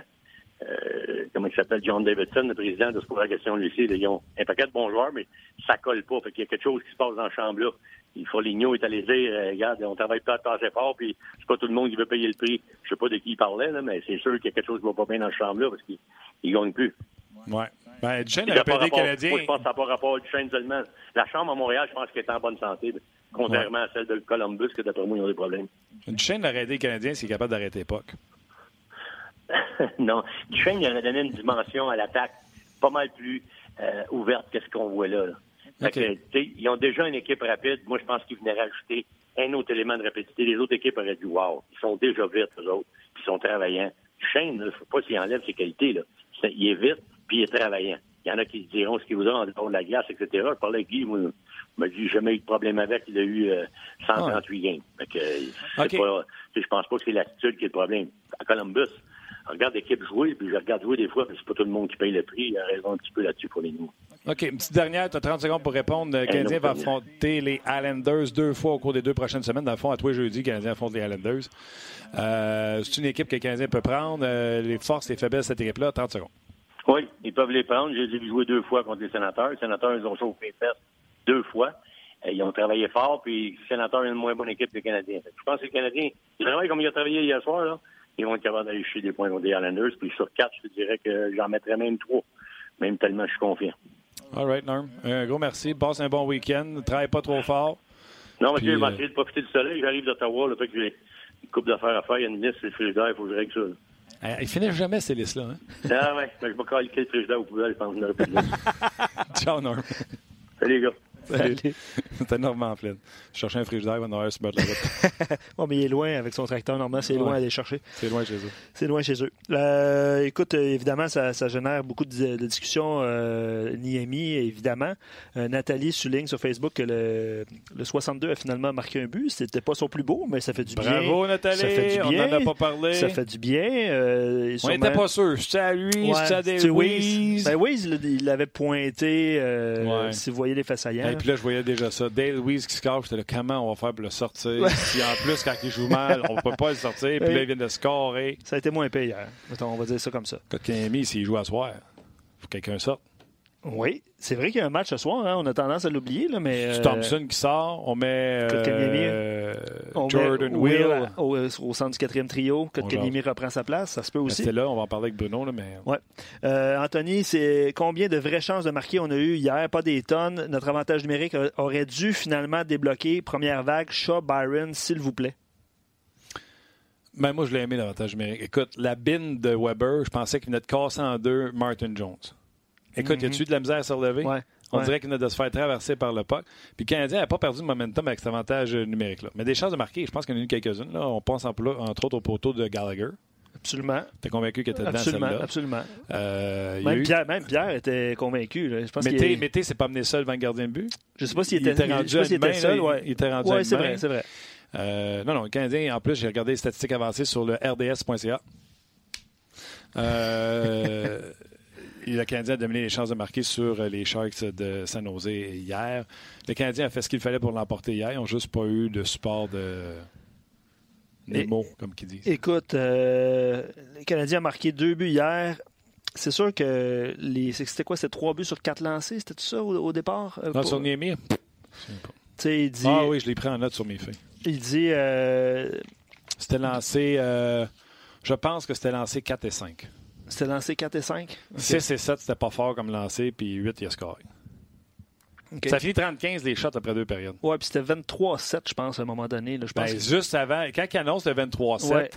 euh, comment il s'appelle, John Davidson, le président, de se poser la question lui aussi. ils ont un paquet de bons joueurs, mais ça colle pas. Fait qu'il y a quelque chose qui se passe dans la chambre-là. Il faut l'igno est allé dire, euh, regarde, on travaille pas assez fort, puis c'est pas tout le monde qui veut payer le prix. Je sais pas de qui il parlait, là, mais c'est sûr qu'il y a quelque chose qui va pas bien dans la chambre-là, parce qu'il ne gagne plus. Ouais. Ben, Duchesne a Canadien. Moi, je pense que ça n'a pas rapport à Duchesne seulement. La chambre à Montréal, je pense qu'elle est en bonne santé, contrairement à celle de Columbus, que d'après moi, ils ont des problèmes. Duchesne a arrêté les Canadiens s'il est capable d'arrêter l'époque. non. Duchesne, il a donné une dimension à l'attaque pas mal plus euh, ouverte que ce qu'on voit là. ils ont déjà une équipe rapide. Moi, je pense qu'ils venaient rajouter un autre élément de rapidité. Les autres équipes auraient dit Wow, ils sont déjà vite, eux autres, puis ils sont travaillants. Duchesne, il ne faut pas s'il enlève ses qualités. Là. Il est vite, puis il est travaillant. Il y en a qui diront ce qu'ils voudront en dehors de la glace, etc. Je parlais avec Guy, moi, m'a dit jamais eu de problème avec. Il a eu 138 euh, games. Fait que, pas, je pense pas que c'est l'attitude qui est le problème. À Columbus, regarde l'équipe jouer, puis je regarde jouer des fois, puis c'est pas tout le monde qui paye le prix. Il a raison un petit peu là-dessus pour les nous. OK, une petite dernière, tu as 30 secondes pour répondre. Le Canadien va affronter les Islanders deux fois au cours des deux prochaines semaines. Dans le fond, à toi jeudi, le Canadien affronte les Islanders. Euh, c'est une équipe que le Canadien peut prendre. Euh, les forces, les faiblesses de cette équipe-là, 30 secondes. Oui, ils peuvent les prendre. J'ai vu jouer deux fois contre les sénateurs. Les sénateurs, ils ont chauffé les fesses deux fois. Euh, ils ont travaillé fort, puis les sénateurs ont une moins bonne équipe que les Canadiens. Je pense que les Canadiens, ils travaillent comme ils ont travaillé hier soir, là ils vont être capables d'aller chercher des points contre les Islanders. Puis sur quatre, je te dirais que j'en mettrais même trois, même tellement je suis confiant. All right, Norm. Un gros merci. Passe un bon week-end. Travaille pas trop fort. Non, monsieur, je vais euh, essayer de profiter du soleil. J'arrive d'Ottawa, le fait que j'ai une coupe d'affaires à faire. Il y a une liste, c'est le frigidaire, il faut que je règle ça. Là. Euh, il finit jamais ces listes-là. Hein? Ah ouais, mais je vais pas calquer le frigidaire au poubelle, je pense que Ciao, Norm. Salut, les gars. C'était Normand Flynn. Je cherchais un frigidaire, il va en sur le de la route. bon, mais il est loin avec son tracteur. Normand, c'est loin à aller chercher. C'est loin chez eux. C'est loin chez eux. Euh, écoute, euh, évidemment, ça, génère beaucoup de, discussions. Euh, Niemi, évidemment. Euh, Nathalie souligne sur Facebook que le, 62 a finalement marqué un but. C'était pas son plus beau, mais ça fait du bien. Bravo, Nathalie. Ça fait du bien. On n'en a pas parlé. Ça fait du bien. On n'était pas sûr. C'était à lui, c'était à des Wiz. Ben, il l'avait pointé. Si vous voyez les faces et puis là, je voyais déjà ça. Dale Louise qui cache, j'étais là, comment on va faire pour le sortir? Si en plus, quand il joue mal, on ne peut pas le sortir. Puis là, il vient de scorer. Ça a été moins payé hier. on va dire ça comme ça. Quand mis, s'il joue à soir, faut que quelqu'un sorte. Oui, c'est vrai qu'il y a un match ce soir. Hein. On a tendance à l'oublier, là, mais. C'est Thompson qui sort. On met euh, Jordan Will, au, centre du quatrième trio. Kotkaniemi reprend sa place. Ça se peut aussi. C'est là. On va en parler avec Bruno, là, mais. Ouais. Euh, Anthony, c'est combien de vraies chances de marquer on a eu hier? Pas des tonnes. Notre avantage numérique aurait dû finalement débloquer première vague. Shaw, Byron, s'il vous plaît. Ben, moi, je l'ai aimé l'avantage numérique. Écoute, la bine de Weber, je pensais qu'il venait de casser en deux Martin Jones. Écoute, mm -hmm. y a-tu de la misère à se relever? On dirait qu'il venait de se faire traverser par le puck. Puis le Canadien n'a pas perdu de momentum avec cet avantage numérique-là. Mais des chances de marquer, je pense qu'il y en a eu quelques-unes. On pense entre autres au poteau de Gallagher. Absolument. T'es convaincu qu'il était dedans absolument? Absolument. Euh, même, Pierre, même, Pierre, était convaincu. Là. Je pense Mété, Mété s'est pas amené seul devant le gardien de but? Je sais pas s'il était, il rendu, il était seul. Ouais. Il était rendu ouais, c'est vrai, c'est vrai. Euh, non, non, le Canadien, en plus, j'ai regardé les statistiques avancées sur le rds.ca. Euh, le Canadien a dominé les chances de marquer sur euh, les Sharks de San Jose hier. Le Canadien a fait ce qu'il fallait pour l'emporter hier. Ils n'ont juste pas eu de support de Nemo, comme qu'ils disent. Écoute, euh, le Canadien a marqué deux buts hier. C'est sûr que les c'était quoi? C'était trois buts sur quatre lancés? C'était tout ça au, départ? Euh, non, sur Niemi? Il dit, ah oui, je l'ai pris en note sur mes feuilles. Il dit... C'était lancé... je pense que c'était lancé 4 et 5. C'était lancé 4 et 5? 6 et 7, c'était pas fort comme lancé, puis 8, il a scoré. Ça finit 30-15 les shots après deux périodes. Ouais, puis c'était 23-7, je pense, à un moment donné. Là, je ben, Juste avant, quand il annonce le 23-7,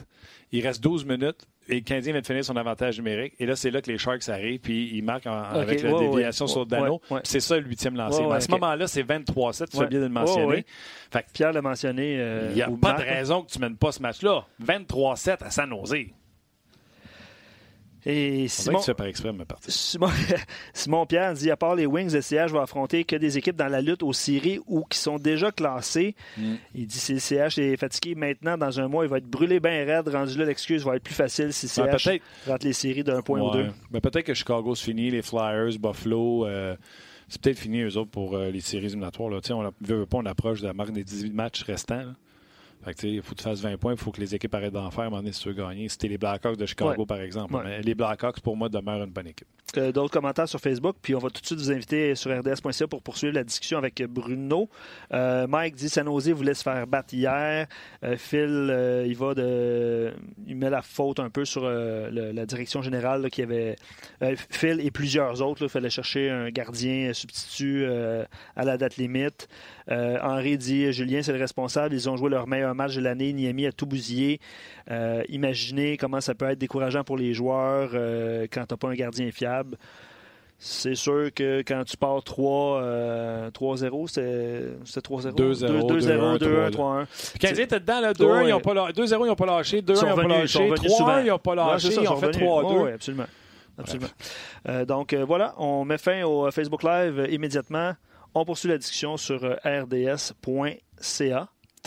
il reste 12 minutes. et le Canadien vient de finir son avantage numérique. Et là, c'est là que les Sharks arrivent, puis ils marquent avec la déviation sur le Dano. C'est ça le huitième lancé. à ce moment-là, c'est 23-7, tu fais bien de le mentionner. Fait Pierre l'a mentionné. Il n'y a pas de raison que tu ne mènes pas ce match-là. 23-7 à San Jose. Et Simon, Simon, Pierre dit à part les Wings, le CH va affronter que des équipes dans la lutte aux séries ou qui sont déjà classées. Mm. Il dit si le CH est fatigué maintenant, dans un mois, il va être brûlé bien raide. Rendu là, l'excuse va être plus facile si CH ben, rentre les séries d'un point ou deux. Ben, peut-être que Chicago se finit, les Flyers, Buffalo. Euh, c'est peut-être fini, eux autres, pour euh, les séries éliminatoires. Là. On ne veut pas, on approche de la marque des 18 matchs restants il faut que tu fasses 20 points, il faut que les équipes arrêtent d'en faire à un moment donné si tu veux gagner. C'était les Blackhawks de Chicago, par exemple. les Blackhawks, pour moi, demeurent une bonne équipe. Euh, d'autres commentaires sur Facebook, puis on va tout de suite vous inviter sur rds.ca pour poursuivre la discussion avec Bruno. Euh, Mike dit San Jose voulait se faire battre hier. Euh, Phil, il va de, il met la faute un peu sur la direction générale qui avait Phil et plusieurs autres. Il fallait chercher un gardien substitut à la date limite. Henri dit Julien, c'est le responsable. Ils ont joué leur meilleur match de l'année. Niami a tout bousillé. imaginez comment ça peut être décourageant pour les joueurs quand tu n'as pas un gardien fiable. C'est sûr que quand tu pars 3, 3-0, c'est 3-0. 2-0, 2-1, 3-1. Quand ils étaient dedans, 2-0, ils n'ont pas lâché. 2-0, ils n'ont pas lâché. 3 ils n'ont pas lâché. ils ont fait 3-2. Oui, absolument. absolument. Euh, donc euh, voilà, on met fin au Facebook Live immédiatement. On poursuit la discussion sur euh,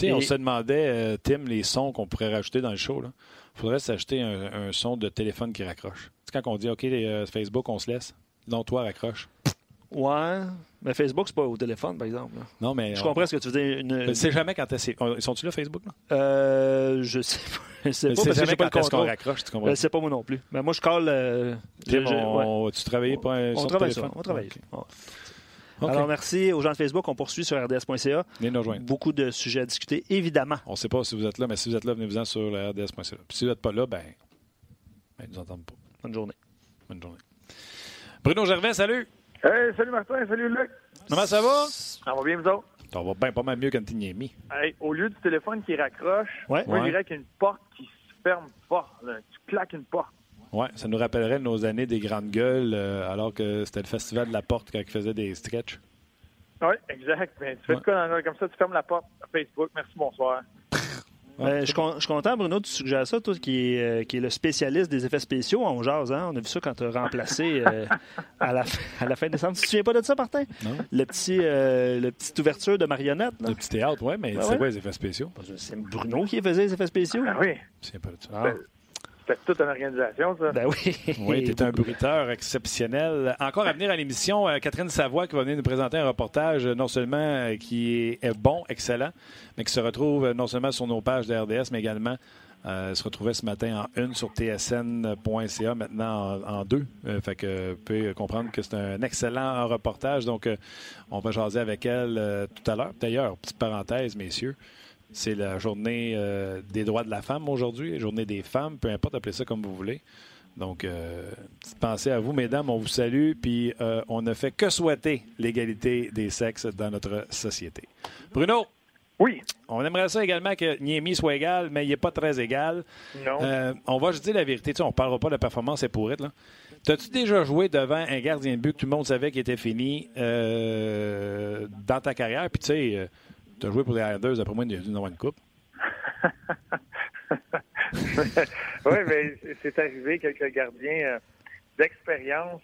On se demandait, Tim, les sons qu'on pourrait rajouter dans le show. Il faudrait s'acheter un, un son de téléphone qui raccroche quand on dit OK, euh, Facebook, on se laisse, non, toi, raccroche. Ouais, mais Facebook, c'est pas au téléphone, par exemple. Non, mais. Je comprends ce que tu veux dire. Une... sais jamais quand est Ils sont-tu là, Facebook? Là? Euh, je sais pas. Je sais pas parce que j'ai pas qu'on raccroche, tu comprends? Je sais pas moi non plus. Mais moi, je colle. Euh, tu travaillais pas on, on travaille ça. On travaille. Alors, merci aux gens de Facebook. On poursuit sur rds.ca. Venez nous rejoindre. Beaucoup de sujets à discuter, évidemment. On ne sait pas si vous êtes là, mais si vous êtes là, venez-vous-en sur rds.ca. si vous n'êtes pas là, ben, ben, ils nous entendent pas. Bonne journée. Bonne journée. Bruno Gervais, salut. Hey, salut Martin, salut Luc. Comment ça va? Ça va bien, vous autres? Ça va bien, pas mal mieux qu'Antiniemi. Hey, au lieu du téléphone qui raccroche, moi, je dirais qu'il y a une porte qui se ferme fort. Tu claques une porte. Oui, ça nous rappellerait nos années des grandes gueules, euh, alors que c'était le festival de la porte quand ils faisaient des sketchs. Oui, exact. Mais tu fais ouais. quoi comme ça, tu fermes la porte à Facebook. Merci, bonsoir. Ben, je, suis content, Bruno, tu suggères ça, toi, qui est, euh, qui est le spécialiste des effets spéciaux en jazz. Hein? On a vu ça quand tu as remplacé euh, à, la, à la fin décembre. Tu te souviens pas de ça, Martin? Non. Le petit, euh, le petite ouverture de marionnette. Le petit théâtre, oui, mais ben c'est quoi les effets spéciaux? C'est Bruno qui faisait les effets spéciaux. Ah oui. C'est pas de ça. Ben, c'est toute une organisation, ça. Ben oui. oui, tu es un bruiteur exceptionnel. Encore à venir à l'émission, euh, Catherine Savoie qui va venir nous présenter un reportage euh, non seulement euh, qui est bon, excellent, mais qui se retrouve non seulement sur nos pages de RDS, mais également se retrouvait ce matin en une sur tsn.ca, maintenant en, deux. fait que vous pouvez comprendre que c'est un excellent reportage. Donc, on va jaser avec elle tout à l'heure. D'ailleurs, petite parenthèse, messieurs. C'est la journée euh, des droits de la femme aujourd'hui, journée des femmes, peu importe, appelez ça comme vous voulez. Donc, euh, petite pensée à vous, mesdames, on vous salue, puis euh, on ne fait que souhaiter l'égalité des sexes dans notre société. Bruno? Oui. On aimerait ça également que Niemi soit égal, mais il n'est pas très égal. Non. on va juste dire la vérité. Tu sais, on ne parlera pas de la performance c'est pour être. T'as-tu déjà joué devant un gardien de but que tout le monde savait qu'il était fini dans ta carrière? Puis tu sais, tu as joué pour les Islanders, après moi, il y a dû avoir une coupe. oui, mais c'est arrivé quelques gardiens euh, d'expérience.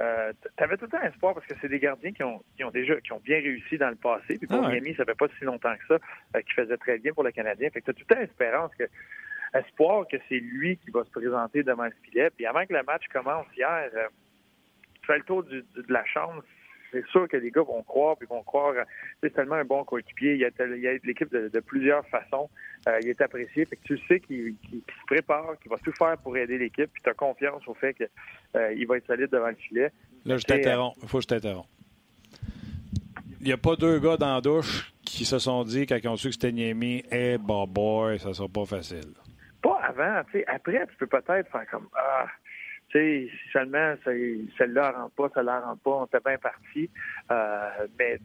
Euh, tu avais tout le temps espoir parce que c'est des gardiens qui ont, qui ont déjà qui ont bien réussi dans le passé. Puis pour ah Miami, ça fait pas si longtemps que ça, euh, qui faisait très bien pour le Canadien. Fait que tu as tout le temps espérance que espoir que c'est lui qui va se présenter devant le filet. Puis avant que le match commence hier, tu fais le tour de la chambre, c'est sûr que les gars vont croire, puis vont croire. C'est tellement un bon coéquipier. Il y a, il y a l'équipe de, plusieurs façons. Euh, il est apprécié. Fait que tu sais qu'il se prépare, qu'il va tout faire pour aider l'équipe, puis tu as confiance au fait qu'il euh, va être solide devant le filet. Là, je t'interromps. Il faut que je t'interromps. Il n'y a pas deux gars dans la douche qui se sont dit, quand ils ont su que c'était Niemi, « Hey, boy, ça sera pas facile. » Pas avant. Après, tu peux peut-être faire comme « Ah, tu sais, si seulement celle-là rentre pas, celle-là rentre pas, on était bien parti. Euh, mais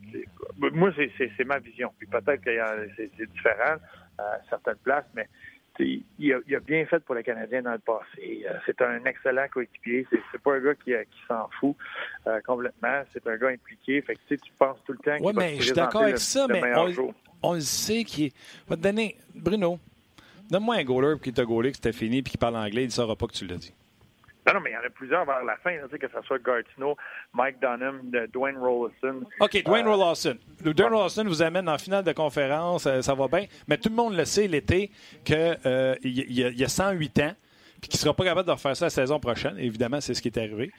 moi, c'est ma vision. Puis peut-être que c'est différent à certaines places, mais il a, bien fait pour les Canadiens dans le passé. c'est un excellent coéquipier. C'est, pas un gars qui, s'en fout complètement. C'est un gars impliqué. Fait que, tu penses tout le temps qu'il Oui, mais je suis d'accord avec ça, mais on, le sait qu'il est. Va te donner, Bruno, donne-moi un goaler qui t'a gaulé, que c'était fini, puis qui parle anglais, il ne saura pas que tu l'as dit. Non, non, mais il y en a plusieurs vers la fin, que ce soit Gartino, Mike Dunham, Dwayne Rollison. OK, Dwayne euh, Dwayne Rollison vous amène en finale de conférence, euh, ça va bien. Mais tout le monde le sait l'été qu'il euh, y, a 108 ans, puis qu'il ne sera pas capable de refaire ça la saison prochaine. Évidemment, c'est ce qui est arrivé.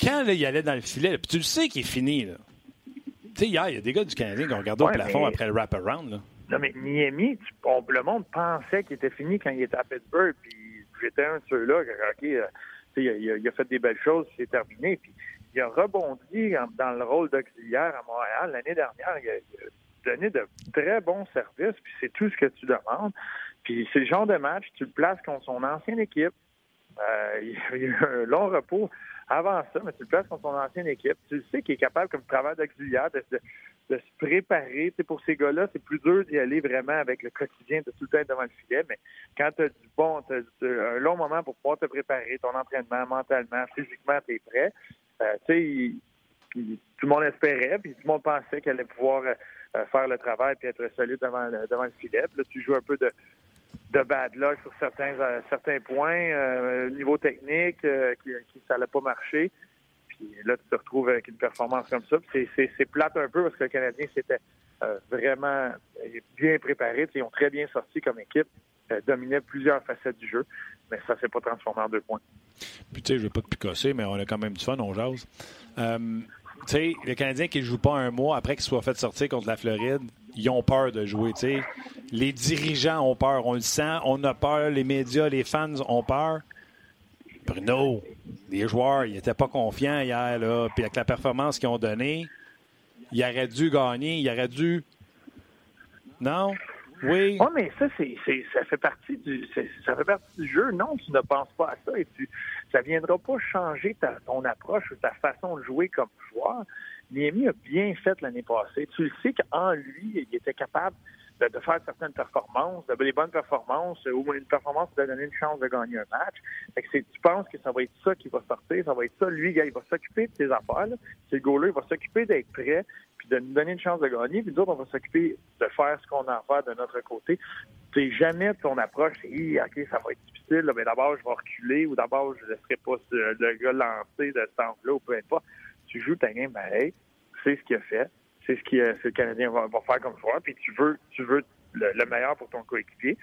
Quand il allait dans le filet, puis tu le sais qu'il est fini. Là. Tu sais, hier, il y a des gars du Canadien qui ont regardé au plafond après le wrap-around. Non, mais Miami, le monde pensait qu'il était fini quand il était à Pittsburgh, puis j'étais un de ceux-là, OK, euh, il, a, fait des belles choses, c'est terminé. Puis il a rebondi dans le rôle d'auxiliaire à Montréal l'année dernière. Il a, donné de très bons services, puis c'est tout ce que tu demandes. Puis c'est le genre de match, tu le places contre son ancienne équipe. Euh, il a eu un long repos avant ça, mais tu le places contre son ancienne équipe. Tu sais qu'il est capable, comme travail d'auxiliaire, de, de se préparer. pour ces gars-là, c'est plus dur d'y aller vraiment avec le quotidien de tout le temps devant le filet, mais quand tu as du bon, as un long moment pour pouvoir te préparer, ton entraînement mentalement, physiquement, tu es prêt. Euh, tu sais, tout le monde espérait, puis tout le monde pensait qu'elle allait pouvoir euh, faire le travail et être solide devant le, devant le filet. là, tu joues un peu de, de bad luck sur certains, euh, certains points, niveau technique, qui, qui ça n'allait pas là, tu te retrouves avec une performance comme ça. C'est plate un peu parce que le Canadien s'était euh, vraiment bien préparé. Ils ont très bien sorti comme équipe, euh, dominaient plusieurs facettes du jeu, mais ça ne s'est pas transformé en deux points. Puis, tu sais, je ne veux pas te picasser, mais on a quand même du fun, on jase. Euh, tu sais, les Canadiens qui ne jouent pas un mois après qu'ils soient fait sortir contre la Floride, ils ont peur de jouer. Les dirigeants ont peur, on le sent, on a peur, les médias, les fans ont peur. Bruno, les joueurs, ils n'étaient pas confiants hier, là. Puis avec la performance qu'ils ont donnée, ils auraient dû gagner, ils auraient dû. Non? Oui. Oui, mais ça, c'est, ça fait partie du jeu. Non, tu ne penses pas à ça et tu ça viendra pas changer ton approche ou ta façon de jouer comme joueur. Niemi a bien fait l'année passée. Tu le sais qu'en lui, il était capable de, faire certaines performances, de, des bonnes performances, ou une performance qui va donner une chance de gagner un match. Fait tu penses que ça va être ça qui va sortir, ça va être ça, lui, il va s'occuper de ses affaires. C'est le goaler, il va s'occuper d'être prêt, puis de nous donner une chance de gagner, puis nous autres, on va s'occuper de faire ce qu'on a à faire de notre côté. C'est jamais ton approche, c'est OK, ça va être difficile, mais d'abord, je vais reculer, ou d'abord, je ne laisserai pas le gars lancer de ce temps-là, ou peu importe. Tu joues ta game, ben, hey, c'est ce qu'il a fait c'est ce que le Canadien va, faire comme choix. Puis tu veux, tu veux le, meilleur pour ton coéquipier.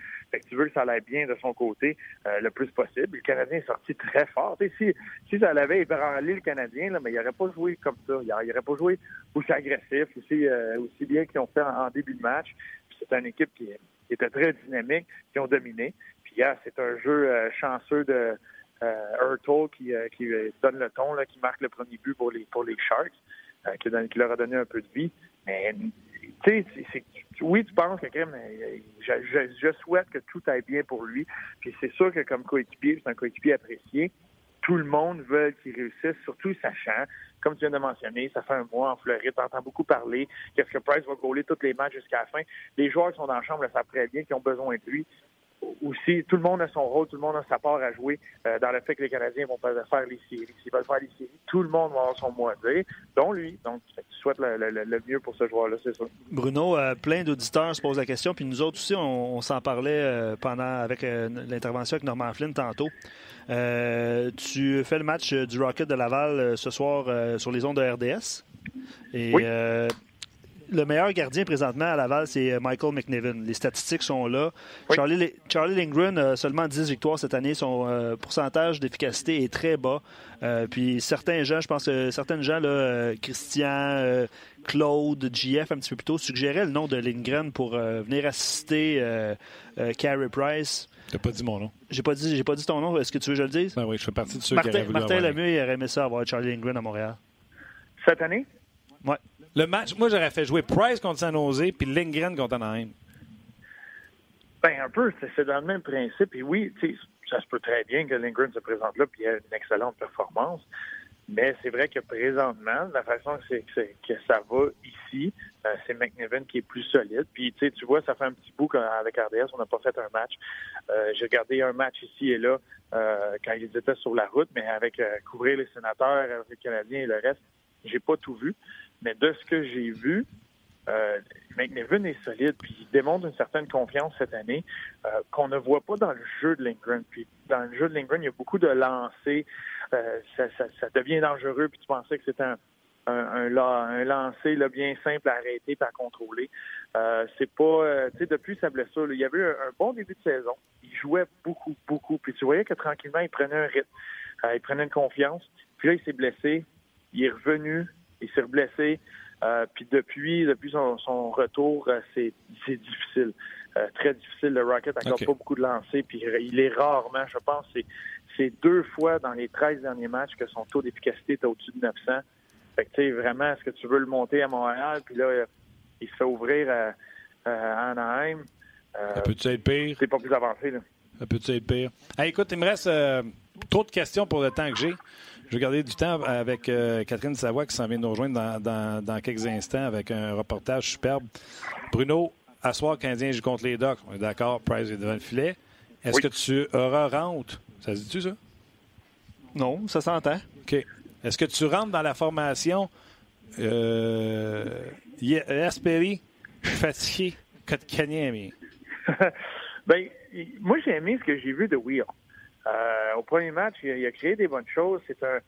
Tu veux que ça aille bien de son côté euh, le plus possible. Le Canadien est sorti très fort. si, ça l'avait ébranlé le Canadien, là, mais il n'aurait pas joué comme ça. Il n'aurait pas joué aussi agressif, aussi, euh, aussi bien qu'ils ont fait en, début de match. C'est une équipe qui, était très dynamique, qui ont dominé. Puis c'est un jeu euh, chanceux de Hurtle qui, donne le ton, qui marque le premier but pour les Sharks. Qui, leur a donné un peu de vie. Mais, tu sais, oui, tu penses que je, je, souhaite que tout aille bien pour lui. Puis c'est sûr que comme coéquipier, c'est un coéquipier apprécié. Tout le monde veut qu'il réussisse, surtout sachant, comme tu viens de mentionner, ça fait un mois en Floride, tu entends beaucoup parler, qu'est-ce que Price va gauler tous les matchs jusqu'à la fin. Les joueurs qui sont dans la chambre le savent très bien, qui ont besoin de lui aussi, tout le monde a son rôle, tout le monde a sa part à jouer euh, dans le fait que les Canadiens vont faire les séries. S'ils veulent faire les séries, tout le monde va avoir son mot à dire, dont lui. Donc, je souhaite le, mieux pour ce joueur-là, c'est ça. Bruno, euh, plein d'auditeurs se posent la question, puis nous autres aussi, on, s'en parlait euh, pendant avec l'intervention avec Norman Flynn tantôt. tu fais le match du Rocket de Laval ce soir sur les ondes de RDS. Et oui le meilleur gardien présentement à Laval, c'est euh, Michael McNiven. Les statistiques sont là. Charlie, Charlie, Lindgren a seulement 10 victoires cette année. Son euh, pourcentage d'efficacité est très bas. Euh, puis certains gens, je pense que certaines gens, là, Christian, Claude, JF, un petit peu plus tôt, suggéraient le nom de Lindgren pour venir assister Carey Price. T'as pas dit mon nom. J'ai pas dit, j'ai pas dit ton nom. Est-ce que tu veux que je le dise? Ben oui, je fais partie de ceux Martin, qui Martin Lemieux, il aurait aimé ça avoir Charlie Lindgren à Montréal. Cette année? Oui. Le match, moi, j'aurais fait jouer Price contre San Jose puis Lindgren contre Anaheim. Ben, un peu, c'est dans le même principe. Et oui, ça se peut très bien que Lindgren se présente là puis ait une excellente performance. Mais c'est vrai que présentement, la façon que, ça va ici, euh, c'est McNevin qui est plus solide. Puis tu vois, ça fait un petit bout qu'avec RDS, on n'a pas fait un match. Euh, j'ai regardé un match ici et là euh, quand ils étaient sur la route, mais avec couvrir les sénateurs, les Canadiens et le reste, j'ai pas tout vu. Mais de ce que j'ai vu, euh, McNevin est solide, puis il démontre une certaine confiance cette année qu'on ne voit pas dans le jeu de Lindgren. Puis dans le jeu de Lindgren, il y a beaucoup de lancers. Euh, ça, devient dangereux, puis tu pensais que c'était un, un, lancer là, bien simple à arrêter et à contrôler. Euh, c'est pas, euh, tu sais, depuis sa blessure, il y avait un, bon début de saison. Il jouait beaucoup, beaucoup. Puis tu voyais que tranquillement, il prenait un rythme, il prenait une confiance. Puis là, il s'est blessé. Il est revenu, il s'est blessé. puis depuis, depuis son, retour, c'est difficile. très difficile. Le Rocket n'a pas beaucoup de lancers, puis il est rarement, je pense, c'est deux fois dans les 13 derniers matchs que son taux d'efficacité est au-dessus de 900. Fait que, tu sais, vraiment, est-ce que tu veux le monter à Montréal? Puis là, il se fait ouvrir à, Anaheim. Euh, ça peut-tu être pire? C'est pas plus avancé, là. Ça peut-tu être pire? écoute, il me reste euh, trop de questions pour le temps que j'ai. Je vais garder du temps avec euh, Catherine Savoie qui s'en vient nous rejoindre dans, quelques instants avec un reportage superbe. Bruno, à soir, Canadien joue contre les Ducks. On est d'accord, Price est devant le filet. Est-ce que tu auras rentre ça se dit-tu, ça? Non, ça s'entend. OK. Est-ce que tu rentres dans la formation euh, Espéry, je suis fatigué, Kotkaniemi? ben, moi, j'ai aimé ce que j'ai vu de Will. Euh, au premier match, il a, créé des bonnes choses. C'est un,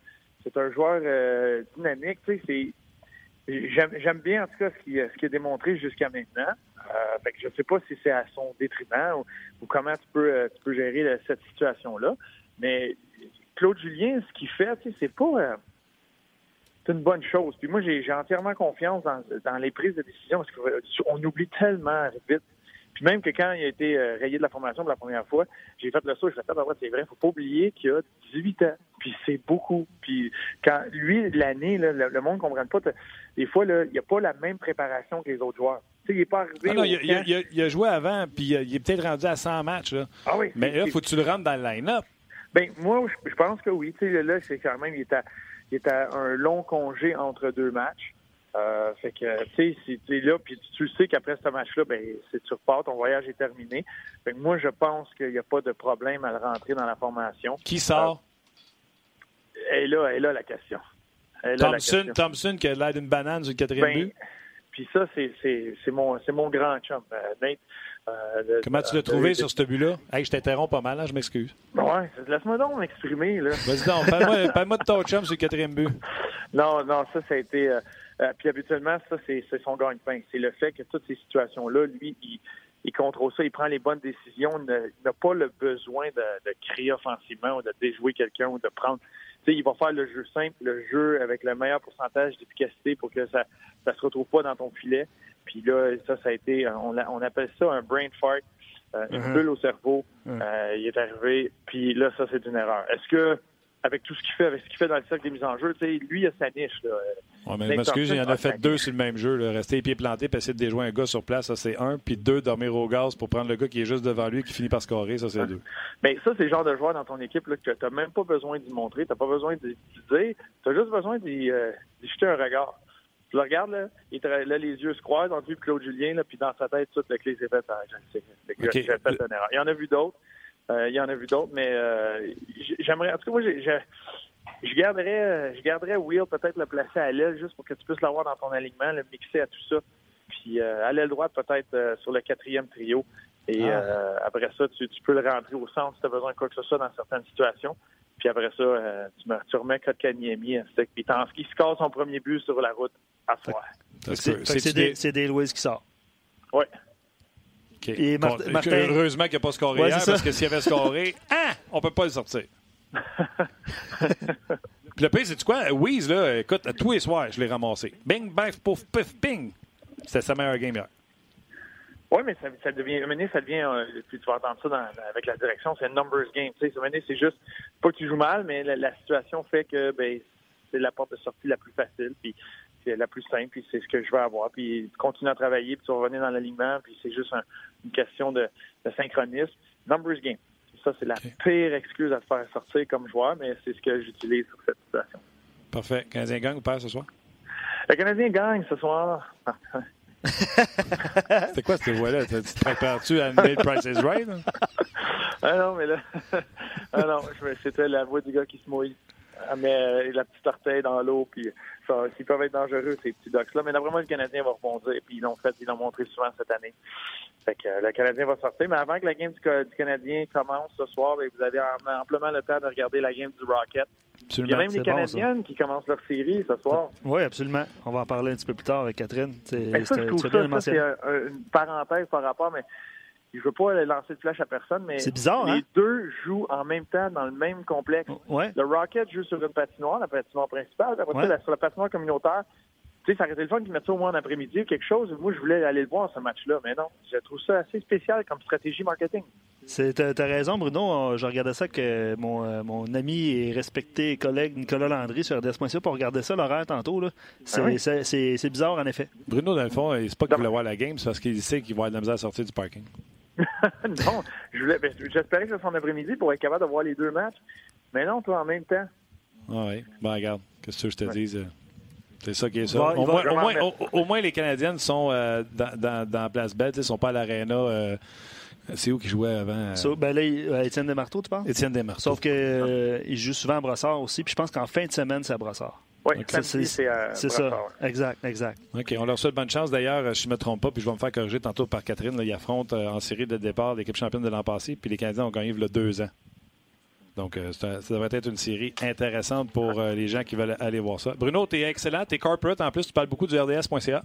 c'est un joueur euh, dynamique. Tu sais, J'aime bien, en tout cas, ce qu'il ce a démontré jusqu'à maintenant. Euh, je ne sais pas si c'est à son détriment ou, comment tu peux, euh, tu peux gérer cette situation-là. Mais Claude Julien, ce qu'il fait, c'est pas. Euh, c'est une bonne chose. Puis moi, j'ai entièrement confiance dans, dans, les prises de décision parce qu'on oublie tellement vite puis même que quand il a été euh, rayé de la formation pour la première fois, j'ai fait le saut, je fait, ah, c'est vrai, faut pas oublier qu'il a 18 ans. Puis c'est beaucoup. Puis quand lui, l'année, le, le, monde ne comprend pas, des fois, là, il n'y a pas la même préparation que les autres joueurs. Tu sais, il n'est pas arrivé. Ah non, il, a, joué avant, puis il est peut-être rendu à 100 matchs. Là. Ah oui. Mais là, faut que tu le rentres dans le line-up. Ben moi, je pense que oui. Tu sais, là, c'est quand même, il est, à, il est à un long congé entre deux matchs. Euh, fait que, tu sais, c'est là, puis tu sais qu'après ce match-là, ben, c'est tu repars, ton voyage est terminé. Fait que moi, je pense qu'il n'y a pas de problème à le rentrer dans la formation. Qui sort? Euh, et là, est là la question. Thompson, Thompson qui a l'air d'une banane sur le quatrième ben, but. Puis ça, c'est mon, mon grand chum, euh, Nate. Euh, Comment tu l'as trouvé sur ce but-là? Hey, je t'interromps pas mal, hein, je m'excuse. Ouais, laisse-moi donc m'exprimer. Vas-y donc, parle-moi de ton chum sur le quatrième but. Non, non, ça, ça a été. Euh, puis habituellement, ça, c'est son gagne-pain. C'est le fait que toutes ces situations-là, lui, il, il, contrôle ça, il prend les bonnes décisions, il n'a pas le besoin de, de, créer offensivement ou de déjouer quelqu'un ou de prendre. Tu sais, il va faire le jeu simple, le jeu avec le meilleur pourcentage d'efficacité pour que ça ne se retrouve pas dans ton filet. Puis là, ça, ça a été, on, on appelle ça un brain fart, euh, une uh-huh. bulle au cerveau. Uh-huh. Euh, il est arrivé, puis là, ça, c'est une erreur. Est-ce que avec tout ce qu'il fait, avec ce qu'il fait dans le cercle des mises en jeu, lui, il a sa niche. Là. Ouais, mais m'excuse, il en a fait deux sur le même jeu. Rester les pieds plantés, puis essayer de déjouer un gars sur place, ça c'est un. Puis deux, dormir au gaz pour prendre le gars qui est juste devant lui qui finit par scorer, ça c'est deux. Mais ça, c'est le genre de joueur dans ton équipe là, que tu n'as même pas besoin d'y montrer, tu n'as pas besoin d'y dire, tu as juste besoin d'y euh, jeter un regard. Tu le regardes, là, il là, les yeux se croisent entre lui Claude Julien, là, puis dans sa tête, toute la clé s'est faite. Ah, fait une erreur. Il y en a vu d'autres. Euh, il y en a vu d'autres, mais euh, j'aimerais. En tout cas, moi, j'ai je garderais, je garderais Will peut-être le placer à l'aile juste pour que tu puisses l'avoir dans ton alignement, le mixer à tout ça. Puis euh, à l'aile droite peut-être euh, sur le quatrième trio. Et ah. euh, après ça, tu, peux le rentrer au centre si tu as besoin de quoi que ce soit dans certaines situations. Puis après ça, tu, me, tu remets Kotkaniemi. Puis qui se casse son premier but sur la route à soir. C'est des, des Louis qui sort. Oui. Et Martin... Heureusement qu'il n'a pas scoré hier, parce que s'il avait scoré, ah, on peut pas le sortir. Puis le pire, c'est quoi? Weeze, là, écoute, tous les soirs, je l'ai ramassé. Bing, bang, pouf, pif, ping. C'était sa meilleure game hier. Oui, mais ça, ça devient, ça devient, euh, tu vas entendre ça avec la direction, c'est un numbers game. Tu sais, c'est juste, pas que tu joues mal, mais la, situation fait que ben, c'est la porte de sortie la plus facile, puis c'est la plus simple, puis c'est ce que je veux avoir. Puis tu continues à travailler, puis tu vas revenir dans l'alignement, puis c'est juste une question de synchronisme. Numbers game. Ça, c'est la pire excuse à te faire sortir comme joueur, mais c'est ce que j'utilise sur cette situation. Parfait. Le Canadien gagne ou perd ce soir? Le Canadien gagne ce soir. C'était quoi cette voix-là? Tu te prépares-tu à Neil Price is Right? ah non, mais là, ah non, c'était la voix du gars qui se mouille. Elle met la petite orteil dans l'eau, puis ça, ils peuvent être dangereux, ces petits docks-là. Mais d'après moi, le Canadien va rebondir, puis ils l'ont fait, ils l'ont montré souvent cette année. Fait que euh, le Canadien va sortir. Mais avant que la game du, Canadien commence ce soir, ben, vous avez amplement le temps de regarder la game du Rocket. Il y a même les Canadiennes qui commencent leur série ce soir. Oui, absolument. On va en parler un petit peu plus tard avec Catherine. C'est, ça, je trouve ça, c'est une parenthèse par rapport, mais je veux pas lancer de flash à personne, mais bizarre, les hein? deux jouent en même temps dans le même complexe. Le Rocket joue sur une patinoire, la patinoire principale. Après ça, sur la patinoire communautaire, tu sais, ça aurait été le fun qu'ils mettent ça au moins en après-midi ou quelque chose. Moi, je voulais aller le voir, ce match-là, mais non. Je trouve ça assez spécial comme stratégie marketing. Tu as raison, Bruno. Je regardais ça que mon, euh, mon ami et respecté collègue Nicolas Landry sur RDS.ca pour regarder ça l'horaire tantôt. Ah c'est bizarre, en effet. Bruno, dans le fond, c'est pas qu'il voulait voir la game, c'est parce qu'il sait qu'il va avoir de la misère à sortir du parking. non, ben, j'espérais que ce soit en après-midi pour être capable de voir les deux matchs. Mais non, toi, en même temps. Ah oui. Ben, regarde, qu'est-ce que je te dis? Euh, c'est ça qui est ça. au, moins, au, moins, les Canadiennes sont euh, dans, dans, dans, Place Belle, ils ne sont pas à l'Arena. Euh, c'est où qui jouait avant? ben là, Étienne Desmarteaux, tu penses? Étienne Desmarteaux. Sauf qu'il il joue souvent à Brossard aussi. Puis je pense qu'en fin de semaine, c'est à Brossard. Oui, c'est ça. Exact, exact. OK, on leur souhaite bonne chance. D'ailleurs, je ne me trompe pas, puis je vais me faire corriger tantôt par Catherine. Là, ils affrontent en série de départ l'équipe championne de l'an passé, puis les Canadiens ont gagné il y a deux ans. Donc, euh, ça devrait être une série intéressante pour euh, les gens qui veulent aller voir ça. Bruno, tu es excellent, tu es corporate. En plus, tu parles beaucoup du RDS.ca.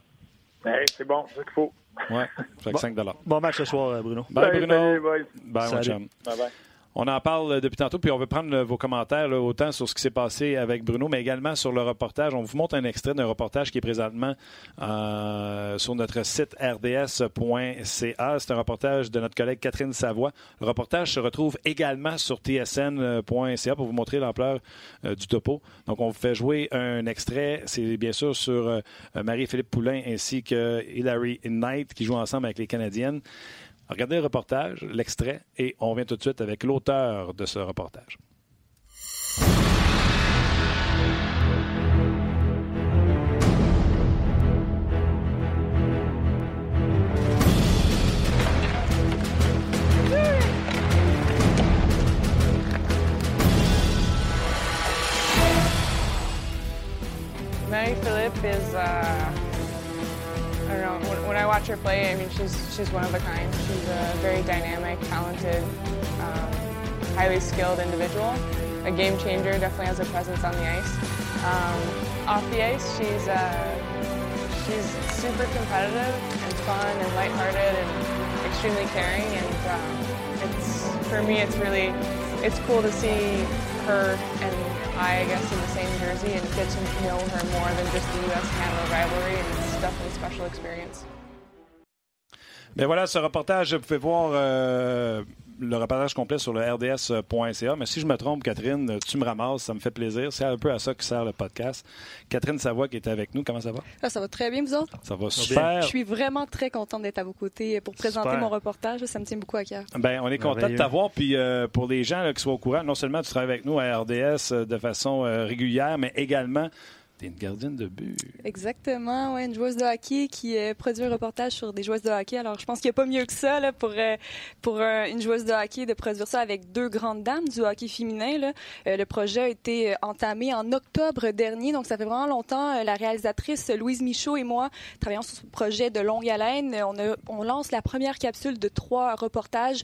Ben, c'est bon, c'est ce qu'il faut. Ouais, fait 5 Bon match ce soir, euh, Bruno. Bye, Bruno. Bye, bye. Bye, bye. On en parle depuis tantôt, puis on veut prendre vos commentaires autant sur ce qui s'est passé avec Bruno, mais également sur le reportage. On vous montre un extrait d'un reportage qui est présentement euh, sur notre site rds.ca. C'est un reportage de notre collègue Catherine Savoie. Le reportage se retrouve également sur tsn.ca pour vous montrer l'ampleur euh, du topo. Donc, on vous fait jouer un extrait. C'est bien sûr sur euh, Marie-Philippe Poulain ainsi que Hilary Knight qui jouent ensemble avec les Canadiennes. Regardez le reportage, l'extrait, et on vient tout de suite avec l'auteur de ce reportage. Play, I mean, she's she's one of a kind. She's a very dynamic, talented, um, highly skilled individual. A game changer. Definitely has a presence on the ice. Um, off the ice, she's uh, she's super competitive and fun and lighthearted and extremely caring. And um, it's for me, it's really it's cool to see her and I, I guess, in the same jersey and get to know her more than just the U.S.-Canada rivalry. And it's definitely a special experience. Mais voilà, ce reportage, vous pouvez voir euh, le reportage complet sur le rds.ca. Mais si je me trompe, Catherine, tu me ramasses, ça me fait plaisir. C'est un peu à ça que sert le podcast. Catherine Savoie qui est avec nous, comment ça va? Ah, ça va très bien, vous autres? Ça va super. Je suis vraiment très contente d'être à vos côtés pour présenter mon reportage. Ça me tient beaucoup à cœur. Ben, on est content de t'avoir. Puis euh, pour les gens qui soient au courant, non seulement tu travailles avec nous à RDS euh, de façon euh, régulière, mais également une gardienne de but. Exactement, ouais, une joueuse de hockey qui euh, produit un reportage sur des joueuses de hockey. Alors, je pense qu'il n'y a pas mieux que ça là, pour, euh, pour euh, une joueuse de hockey de produire ça avec deux grandes dames du hockey féminin. Là. le projet a été entamé en octobre dernier, donc ça fait vraiment longtemps. la réalisatrice Louise Michaud et moi travaillons sur ce projet de longue haleine. On, a, on lance la première capsule de trois reportages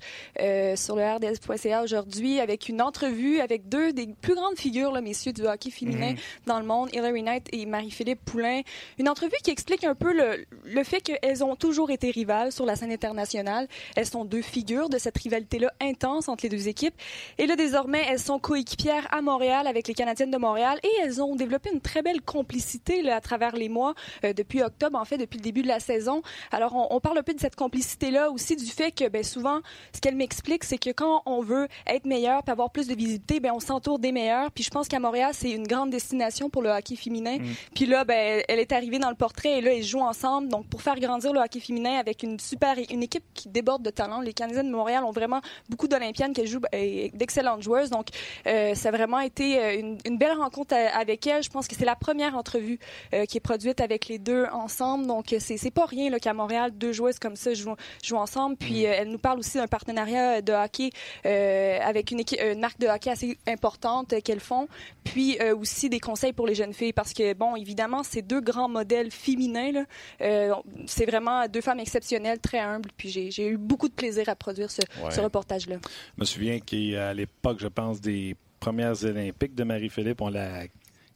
sur le RDS.ca aujourd'hui avec une entrevue avec deux des plus grandes figures, là, messieurs, du hockey féminin mm-hmm. dans le monde, Hillary et Marie-Philippe Poulain. Une entrevue qui explique un peu le, fait qu'elles ont toujours été rivales sur la scène internationale. Elles sont deux figures de cette rivalité-là intense entre les deux équipes. Et là, désormais, elles sont coéquipières à Montréal avec les Canadiennes de Montréal et elles ont développé une très belle complicité à travers les mois, euh, depuis octobre, en fait, depuis le début de la saison. Alors, on, parle un peu de cette complicité-là, aussi du fait que ben, souvent, ce qu'elle m'explique, c'est que quand on veut être meilleur et avoir plus de visibilité, ben, on s'entoure des meilleurs. Puis je pense qu'à Montréal, c'est une grande destination pour le hockey féminin féminin. Mm. Puis là, ben, elle est arrivée dans le portrait et là, ils jouent ensemble. Donc, pour faire grandir le hockey féminin avec une super, une équipe qui déborde de talent. Les Canadiens de Montréal ont vraiment beaucoup d'Olympiennes qui jouent ben, d'excellentes joueuses. Donc, euh, ça a vraiment été euh, une, belle rencontre avec elle. Je pense que c'est la première entrevue euh, qui est produite avec les deux ensemble. Donc, c'est pas rien qu'à Montréal, deux joueuses comme ça jouent, jouent ensemble. Puis, mm. elle nous parle aussi d'un partenariat de hockey avec une, équipe, une marque de hockey assez importante qu'elles font. Puis, aussi des conseils pour les jeunes filles parce que, bon, évidemment, c'est deux grands modèles féminins. c'est vraiment deux femmes exceptionnelles, très humbles. Puis, j'ai eu beaucoup de plaisir à produire ce, ce reportage-là. Je me souviens qu'à l'époque, je pense, des premières Olympiques de Marie-Philippe, on la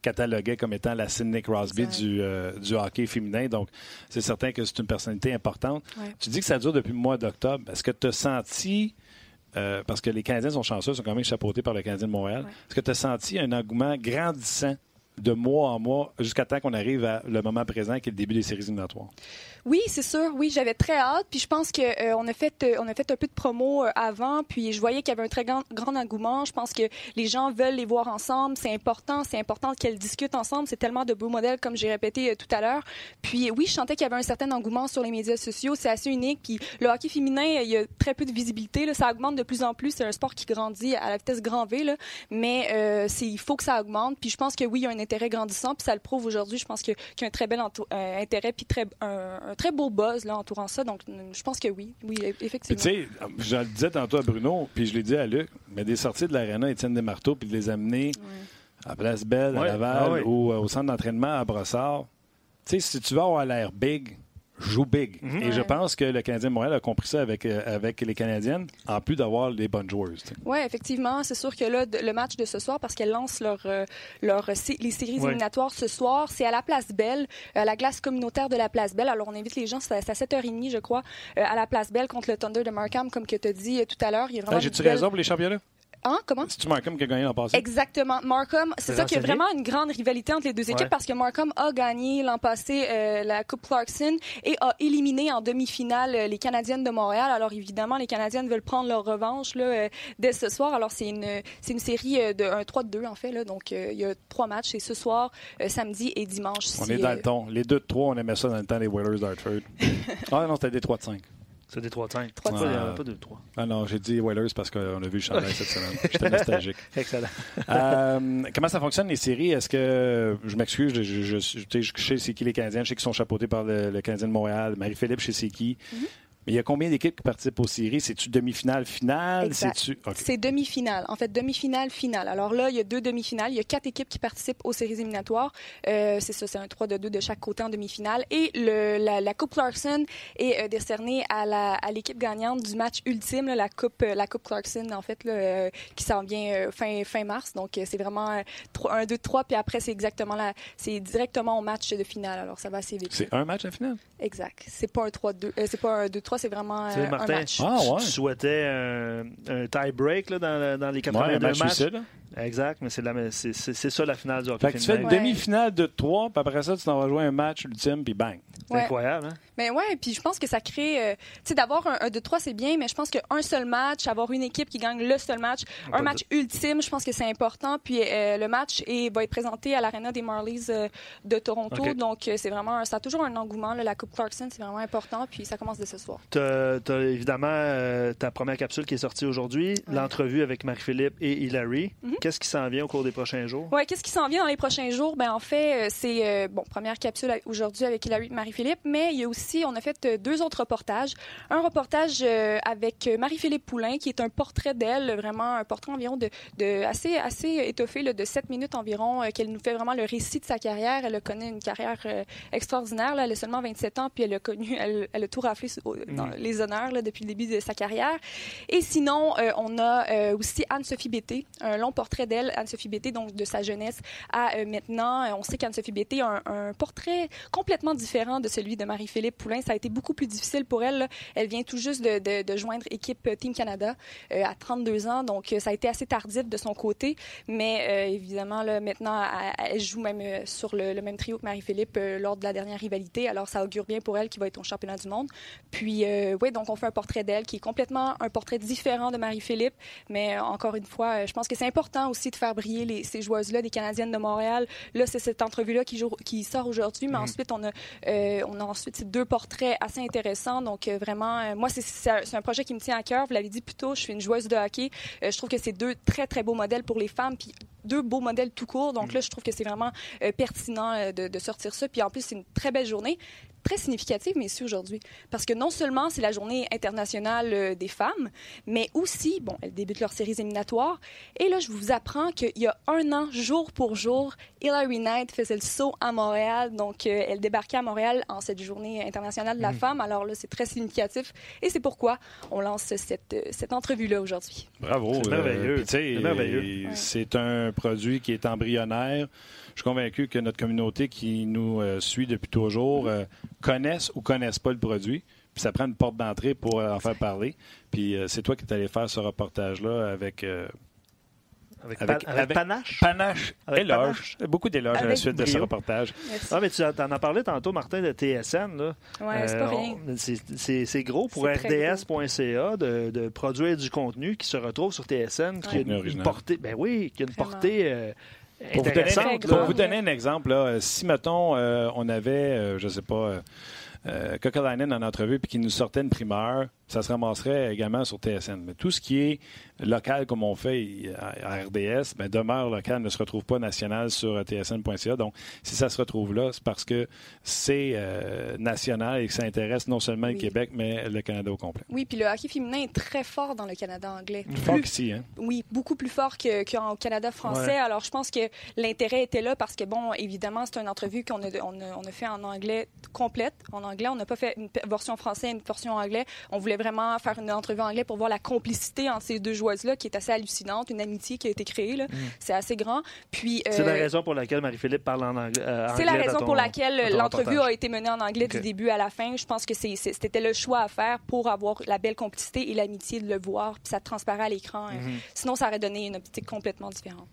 cataloguait comme étant la Sidney Crosby du, euh, du, hockey féminin. Donc, c'est certain que c'est une personnalité importante. Tu dis que ça dure depuis le mois d'octobre. Est-ce que tu as senti, euh, parce que les Canadiens sont chanceux, sont quand même chapeautés par le Canadien de Montréal, est-ce que tu as senti un engouement grandissant de mois en mois jusqu'à temps qu'on arrive à le moment présent qui est le début des séries éliminatoires? Oui, c'est sûr. Oui, j'avais très hâte. Puis je pense qu'on euh, on a fait euh, on a fait un peu de promo euh, avant. Puis je voyais qu'il y avait un très grand, grand engouement. Je pense que les gens veulent les voir ensemble. C'est important. C'est important qu'elles discutent ensemble. C'est tellement de beaux modèles, comme j'ai répété tout à l'heure. Puis oui, je sentais qu'il y avait un certain engouement sur les médias sociaux. C'est assez unique. Puis le hockey féminin, il y a très peu de visibilité. Ça augmente de plus en plus. C'est un sport qui grandit à la vitesse grand V. Là. Mais il faut que ça augmente. Puis je pense que oui, il y a un intérêt grandissant. Puis ça le prouve aujourd'hui. Je pense qu'il y a un très bel intérêt puis très un, un très beau buzz là, entourant ça. Donc, je pense que oui. Oui, effectivement. Tu sais, je le disais tantôt à Bruno, puis je l'ai dit à Luc, mais des sorties de l'aréna Étienne Desmarteaux, puis de les amener à Place Belle, à Laval, ah ou euh, au centre d'entraînement à Brossard. Tu sais, si tu veux avoir l'air big, joue big. Mhm. Et je pense que le Canadien de Montréal a compris ça avec, euh, avec les Canadiennes, en plus d'avoir les bonnes joueuses. Oui, effectivement. C'est sûr que là, le match de ce soir, parce qu'elles lancent leur, euh, leur, les séries éliminatoires ce soir, c'est à la Place Belle, à la glace communautaire de la Place Belle. Alors, on invite les gens, c'est à 7h30, je crois, euh, à la Place Belle contre le Thunder de Markham, comme que tu as dit tout à l'heure. J'ai-tu raison pour les championnats? Hein? Comment? C'est-tu Markham qui a gagné l'an passé? Exactement. Markham, c'est ça qui est vraiment une grande rivalité entre les deux équipes parce que Markham a gagné l'an passé euh, la Coupe Clarkson et a éliminé en demi-finale euh, les Canadiennes de Montréal. Alors évidemment, les Canadiennes veulent prendre leur revanche là, euh, dès ce soir. Alors c'est une, c'est une série de 1 3 de 2 en fait. Là. Donc il y a trois matchs et ce soir, samedi et dimanche. On est dans le ton. Les deux de 3, on aimait ça dans le temps des Whalers d'Hartford. ah non, c'était des 3 de 5. C'est des 3 de 5. 3 de 5. Il n'y en a pas de 3. Ah non, j'ai dit Whalers parce qu'on a vu le chandail cette semaine. J'étais nostalgique. Excellent. euh, comment ça fonctionne les séries? Est-ce que, je m'excuse, je, je, je, je, sais c'est qui les Canadiens, je sais qu'ils sont chapeautés par le, le Canadien de Montréal, Marie-Philippe, je sais c'est qui. Mm -hmm. Mais il y a combien d'équipes qui participent aux séries? C'est-tu demi-finale, finale? C'est okay. demi-finale. En fait, demi-finale, finale. Alors là, il y a deux demi-finales. Il y a quatre équipes qui participent aux séries éliminatoires. Euh, c'est ça, c'est un 3 de 2 de chaque côté en demi-finale. Et le, la, la, Coupe Clarkson est euh, décernée à, la, à l'équipe gagnante du match ultime, là, la Coupe la Coupe Clarkson, en fait, là, euh, qui s'en vient euh, fin, fin mars. Donc, euh, c'est vraiment 1, 2, 3. Puis après, c'est exactement là. C'est directement au match de finale. Alors, ça va assez vite. C'est un match à finale? Exact. C'est pas un 3-2. c'est pas un 2-3 c'est vraiment euh, Martin, un match. Ah, ouais. Tu souhaitais un, un tie-break dans, dans les 82 ouais, matchs. Suicide. Exact, mais c'est ça la finale du hockey Fait que tu fais une demi-finale de 3, puis après ça, tu t'en vas jouer un match ultime, puis bang. C'est incroyable, hein? Mais ouais, puis je pense que ça crée. Euh, tu sais, d'avoir un, un 2-3, c'est bien, mais je pense qu'un seul match, avoir une équipe qui gagne le seul match, un match de... ultime, je pense que c'est important. Puis euh, le match est, va être présenté à l'Arena des Marlies euh, de Toronto. Okay. Donc, c'est vraiment. Ça a toujours un engouement. Là, la Coupe Clarkson, c'est vraiment important. Puis ça commence dès ce soir. Tu as, évidemment ta première capsule qui est sortie aujourd'hui, ouais. l'entrevue avec Marie-Philippe et Hilary. Mm -hmm. Qu'est-ce qui s'en vient au cours des prochains jours? Oui, qu'est-ce qui s'en vient dans les prochains jours? Ben, en fait, c'est, bon, première capsule aujourd'hui avec Hilary et Marie-Philippe, mais il y a aussi, on a fait deux autres reportages. Un reportage avec Marie-Philippe Poulain, qui est un portrait d'elle, vraiment un portrait environ de, de assez, assez étoffé, là, de 7 minutes environ, qu'elle nous fait vraiment le récit de sa carrière. Elle a connu une carrière extraordinaire. Là. Elle a seulement 27 ans, puis elle a connu, elle, elle a tout raflé dans les honneurs là, depuis le début de sa carrière. Et sinon, euh, on a euh, aussi Anne-Sophie Bété, un long portrait d'elle, Anne-Sophie Bété, donc de sa jeunesse à euh, maintenant. On sait qu'Anne-Sophie Bété a un, un, portrait complètement différent de celui de Marie-Philippe Poulain. Ça a été beaucoup plus difficile pour elle. Là. Elle vient tout juste de, de, de joindre équipe Team Canada à 32 ans, donc ça a été assez tardif de son côté. Mais évidemment, là, maintenant, elle, elle joue même sur le, le, même trio que Marie-Philippe lors de la dernière rivalité. Alors, ça augure bien pour elle qui va être au championnat du monde. Puis, Puis, euh, oui, donc on fait un portrait d'elle qui est complètement un portrait différent de Marie-Philippe. Mais euh, encore une fois, euh, je pense que c'est important aussi de faire briller les, ces joueuses-là, des Canadiennes de Montréal. Là, c'est cette entrevue-là qui, qui, sort aujourd'hui, mais mm. ensuite, on a, on a ensuite deux portraits assez intéressants. Donc, vraiment, moi, c'est un projet qui me tient à cœur. Vous l'avez dit plus tôt, je suis une joueuse de hockey. je trouve que c'est deux très, très beaux modèles pour les femmes. Puis, deux beaux modèles tout court. Donc mm. là, je trouve que c'est vraiment pertinent de, de, sortir ça. Puis en plus, c'est une très belle journée très significative, mais ici aujourd'hui. Parce que non seulement c'est la journée internationale euh, des femmes, mais aussi, bon, elles débutent leurs séries éliminatoires. Et là, je vous apprends qu'il y a un an, jour pour jour, Hillary Knight faisait le saut à Montréal. Donc, euh, elle débarquait à Montréal en cette journée internationale de la mm. femme. Alors là, c'est très significatif. Et c'est pourquoi on lance cette, euh, cette entrevue-là aujourd'hui. Bravo. C'est merveilleux. C'est un produit qui est embryonnaire. Je suis convaincu que notre communauté qui nous euh, suit depuis toujours euh, connaissent ou connaissent pas le produit. Puis ça prend une porte d'entrée pour euh, en faire parler. Puis c'est toi qui es allé faire ce reportage-là avec. Avec, panache? Panache. éloge. Beaucoup d'éloges à la suite de ce reportage. Ah, mais tu en as parlé tantôt, Martin, de TSN. Oui, c'est pas rien. C'est gros pour RDS.ca de, de, produire du contenu qui se retrouve sur TSN, qui a une, portée. Ben oui, qui a une portée pour vous, donner, un exemple, si, mettons, euh, on avait, euh, je ne sais pas, euh, en entrevue puis qu'il nous sortait une primeur, ça se ramasserait également sur TSN. Mais tout ce qui est local, comme on fait à RDS, ben, demeure local, ne se retrouve pas national sur tsn.ca. Donc, si ça se retrouve là, c'est parce que c'est euh, national et que ça intéresse non seulement le Québec, mais le Canada au complet. Oui, puis le hockey féminin est très fort dans le Canada anglais. Plus fort qu'ici, hein? Oui, beaucoup plus fort qu'au Canada français. Alors, je pense que l'intérêt était là parce que, bon, évidemment, c'est une entrevue qu'on a, on a, fait en anglais complète. En anglais, on n'a pas fait une version française et une version anglais. On voulait vraiment faire une entrevue en anglais pour voir la complicité entre ces deux joueuses-là, qui est assez hallucinante, une amitié qui a été créée. Là. Mm. C'est assez grand. Puis, c'est la euh, raison pour laquelle Marie-Philippe parle en anglais. Euh, c'est la raison pour laquelle l'entrevue a été menée en anglais du début à la fin. Je pense que c'était le choix à faire pour avoir la belle complicité et l'amitié de le voir, puis ça transparaît à l'écran. Mm-hmm. Sinon, ça aurait donné une optique complètement différente.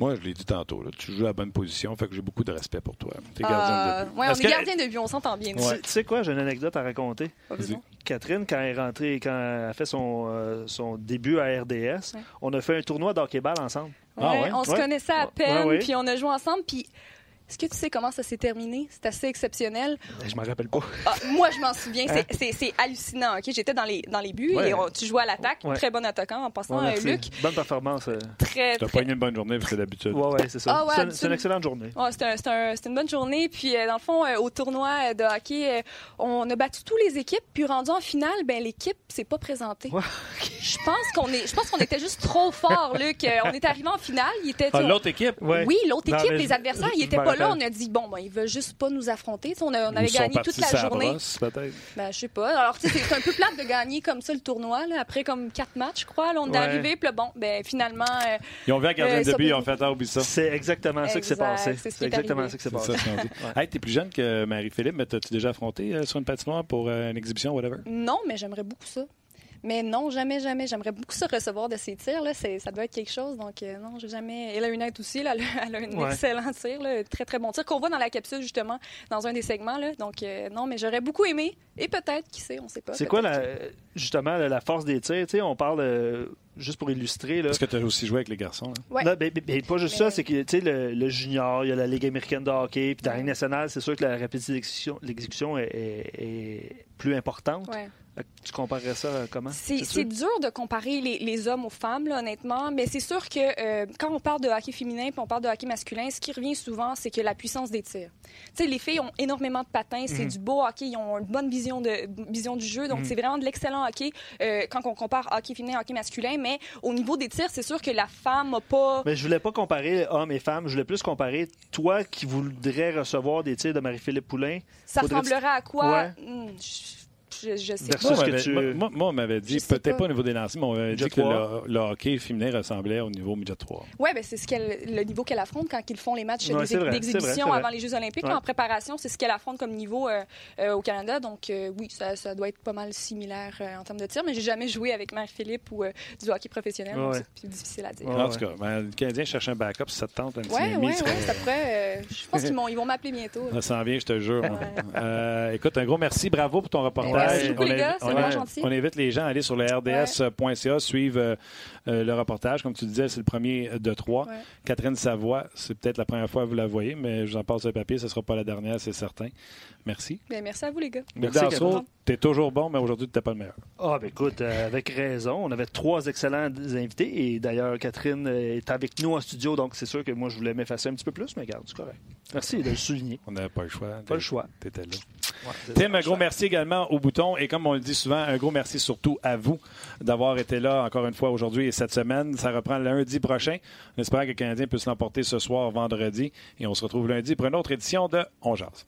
Moi, je l'ai dit tantôt, tu joues à la bonne position, fait que j'ai beaucoup de respect pour toi. Tu es gardien de but. Oui, on est gardien de but, on s'entend bien. Tu sais quoi, j'ai une anecdote à raconter. Catherine, quand elle est rentrée, quand elle a fait son, euh, son début à RDS, on a fait un tournoi d'hockey-ball ensemble. Ah, ouais? On se connaissait à peine, puis on a joué ensemble, puis est-ce que tu sais comment ça s'est terminé? C'est assez exceptionnel. Ben, je m'en rappelle pas. Ah, moi, je m'en souviens. Hein? C'est hallucinant. Ok, J'étais dans les, dans les buts et tu jouais à l'attaque. Très bon attaquant en passant, euh, Luc. Bonne performance. Euh. Très, Tu as pas eu une bonne journée, c'est d'habitude. Oui, ouais, c'est ça. Ah, c'est une excellente journée. c'est un, une bonne journée. Puis, euh, dans le fond, au tournoi de hockey, on a battu toutes les équipes. Puis, rendu en finale, ben, l'équipe s'est pas présentée. Je pense qu'on est, je pense qu'on était juste trop fort, Luc. on est arrivé en finale. Il était. Ah, l'autre équipe? Oui, l'autre équipe, les adversaires, ils étaient pas là. On a dit, bon, ben, ils veulent juste pas nous affronter. on, avait gagné toute la journée. peut-être. Ben, je sais pas. Alors, c'est un peu plate de gagner comme ça le tournoi, après comme quatre matchs, je crois. Là, on est arrivé, puis bon, ben, finalement. Euh, ils ont vu un gardien euh, de but, ils ont fait, ah, oublie ça. C'est exactement ça qui s'est passé. C'est exactement ça qui s'est passé. Hey, t'es plus jeune que Marie-Philippe, mais t'as-tu déjà affronté euh, sur une patinoire pour une exhibition, whatever? Non, mais j'aimerais beaucoup ça. Mais non, jamais, jamais. J'aimerais beaucoup ça recevoir de ces tirs. Là. Ça doit être quelque chose. Donc, euh, non, j'ai jamais. Elle a une aide aussi. Là. Elle a un excellent tir. Là. Très, très bon tir qu'on voit dans la capsule, justement, dans un des segments. Là. Donc, euh, non, mais j'aurais beaucoup aimé. Et peut-être, qui sait, on ne sait pas. C'est quoi, la, justement, la force des tirs? sais, on parle. Juste pour illustrer. Parce que tu as aussi joué avec les garçons. Oui. Non, ben, ben, pas juste ça, c'est que le, le junior, il y a la Ligue américaine de hockey, puis dans la Ligue nationale, c'est sûr que la rapidité d'exécution est, est, plus importante. Ouais. Tu comparerais ça comment? C'est dur de comparer les, les, hommes aux femmes, là, honnêtement, mais c'est sûr que euh, quand on parle de hockey féminin puis on parle de hockey masculin, ce qui revient souvent, c'est que la puissance des tirs. sais, les filles ont énormément de patins, c'est mhm. du beau hockey, ils ont une bonne vision, de, vision du jeu, donc mhm. c'est vraiment de l'excellent hockey euh, quand on compare hockey féminin et hockey masculin, mais au niveau des tirs, c'est sûr que la femme n'a pas... Mais je voulais pas comparer hommes et femmes, je voulais plus comparer toi qui voudrais recevoir des tirs de Marie-Philippe Poulain. Ça ressemblerait à quoi? Hmm, je, sais pas. Moi, moi, on m'avait dit, peut-être pas. au niveau des lancers, mais on m'avait dit que le, hockey féminin ressemblait au niveau midget 3. Oui, ben c'est ce le niveau qu'elle affronte quand ils font les matchs d'exhibition avant les Jeux olympiques. En préparation, c'est ce qu'elle affronte comme niveau euh, euh, au Canada. Donc, euh, oui, ça, ça, doit être pas mal similaire en termes de tir, mais j'ai jamais joué avec Marie-Philippe ou du hockey professionnel, donc c'est plus difficile à dire. en tout cas, ben, le Canadien cherche un backup si ça te tente un petit Oui, oui, oui, ça pourrait. je pense qu'ils vont m'appeler bientôt. Ça s'en vient, je te jure. écoute, un gros merci. Bravo pour ton reportage. Merci beaucoup, les gars. C'est vraiment gentil. On invite les gens à aller sur le rds.ca, suivre le reportage. Comme tu disais, c'est le premier de trois. Catherine Savoie, c'est peut-être la première fois que vous la voyez, mais je vous en passe le papier. Ce ne sera pas la dernière, c'est certain. Merci. Bien, merci à vous, les gars. Merci, tu es toujours bon, mais aujourd'hui, tu n'es pas le meilleur. Ah, ben écoute, avec raison. On avait trois excellents invités. Et d'ailleurs, Catherine est avec nous en studio, donc c'est sûr que moi, je voulais m'effacer un petit peu plus, mais regarde, c'est correct. Merci de le souligner. On n'avait pas le choix. Pas le choix. Tu étais là. Tim, un gros merci également au bouton. Et comme on le dit souvent, un gros merci surtout à vous d'avoir été là encore une fois aujourd'hui et cette semaine. Ça reprend lundi prochain. On espère que le Canadien puisse l'emporter ce soir, vendredi. Et on se retrouve lundi pour une autre édition de On Jase.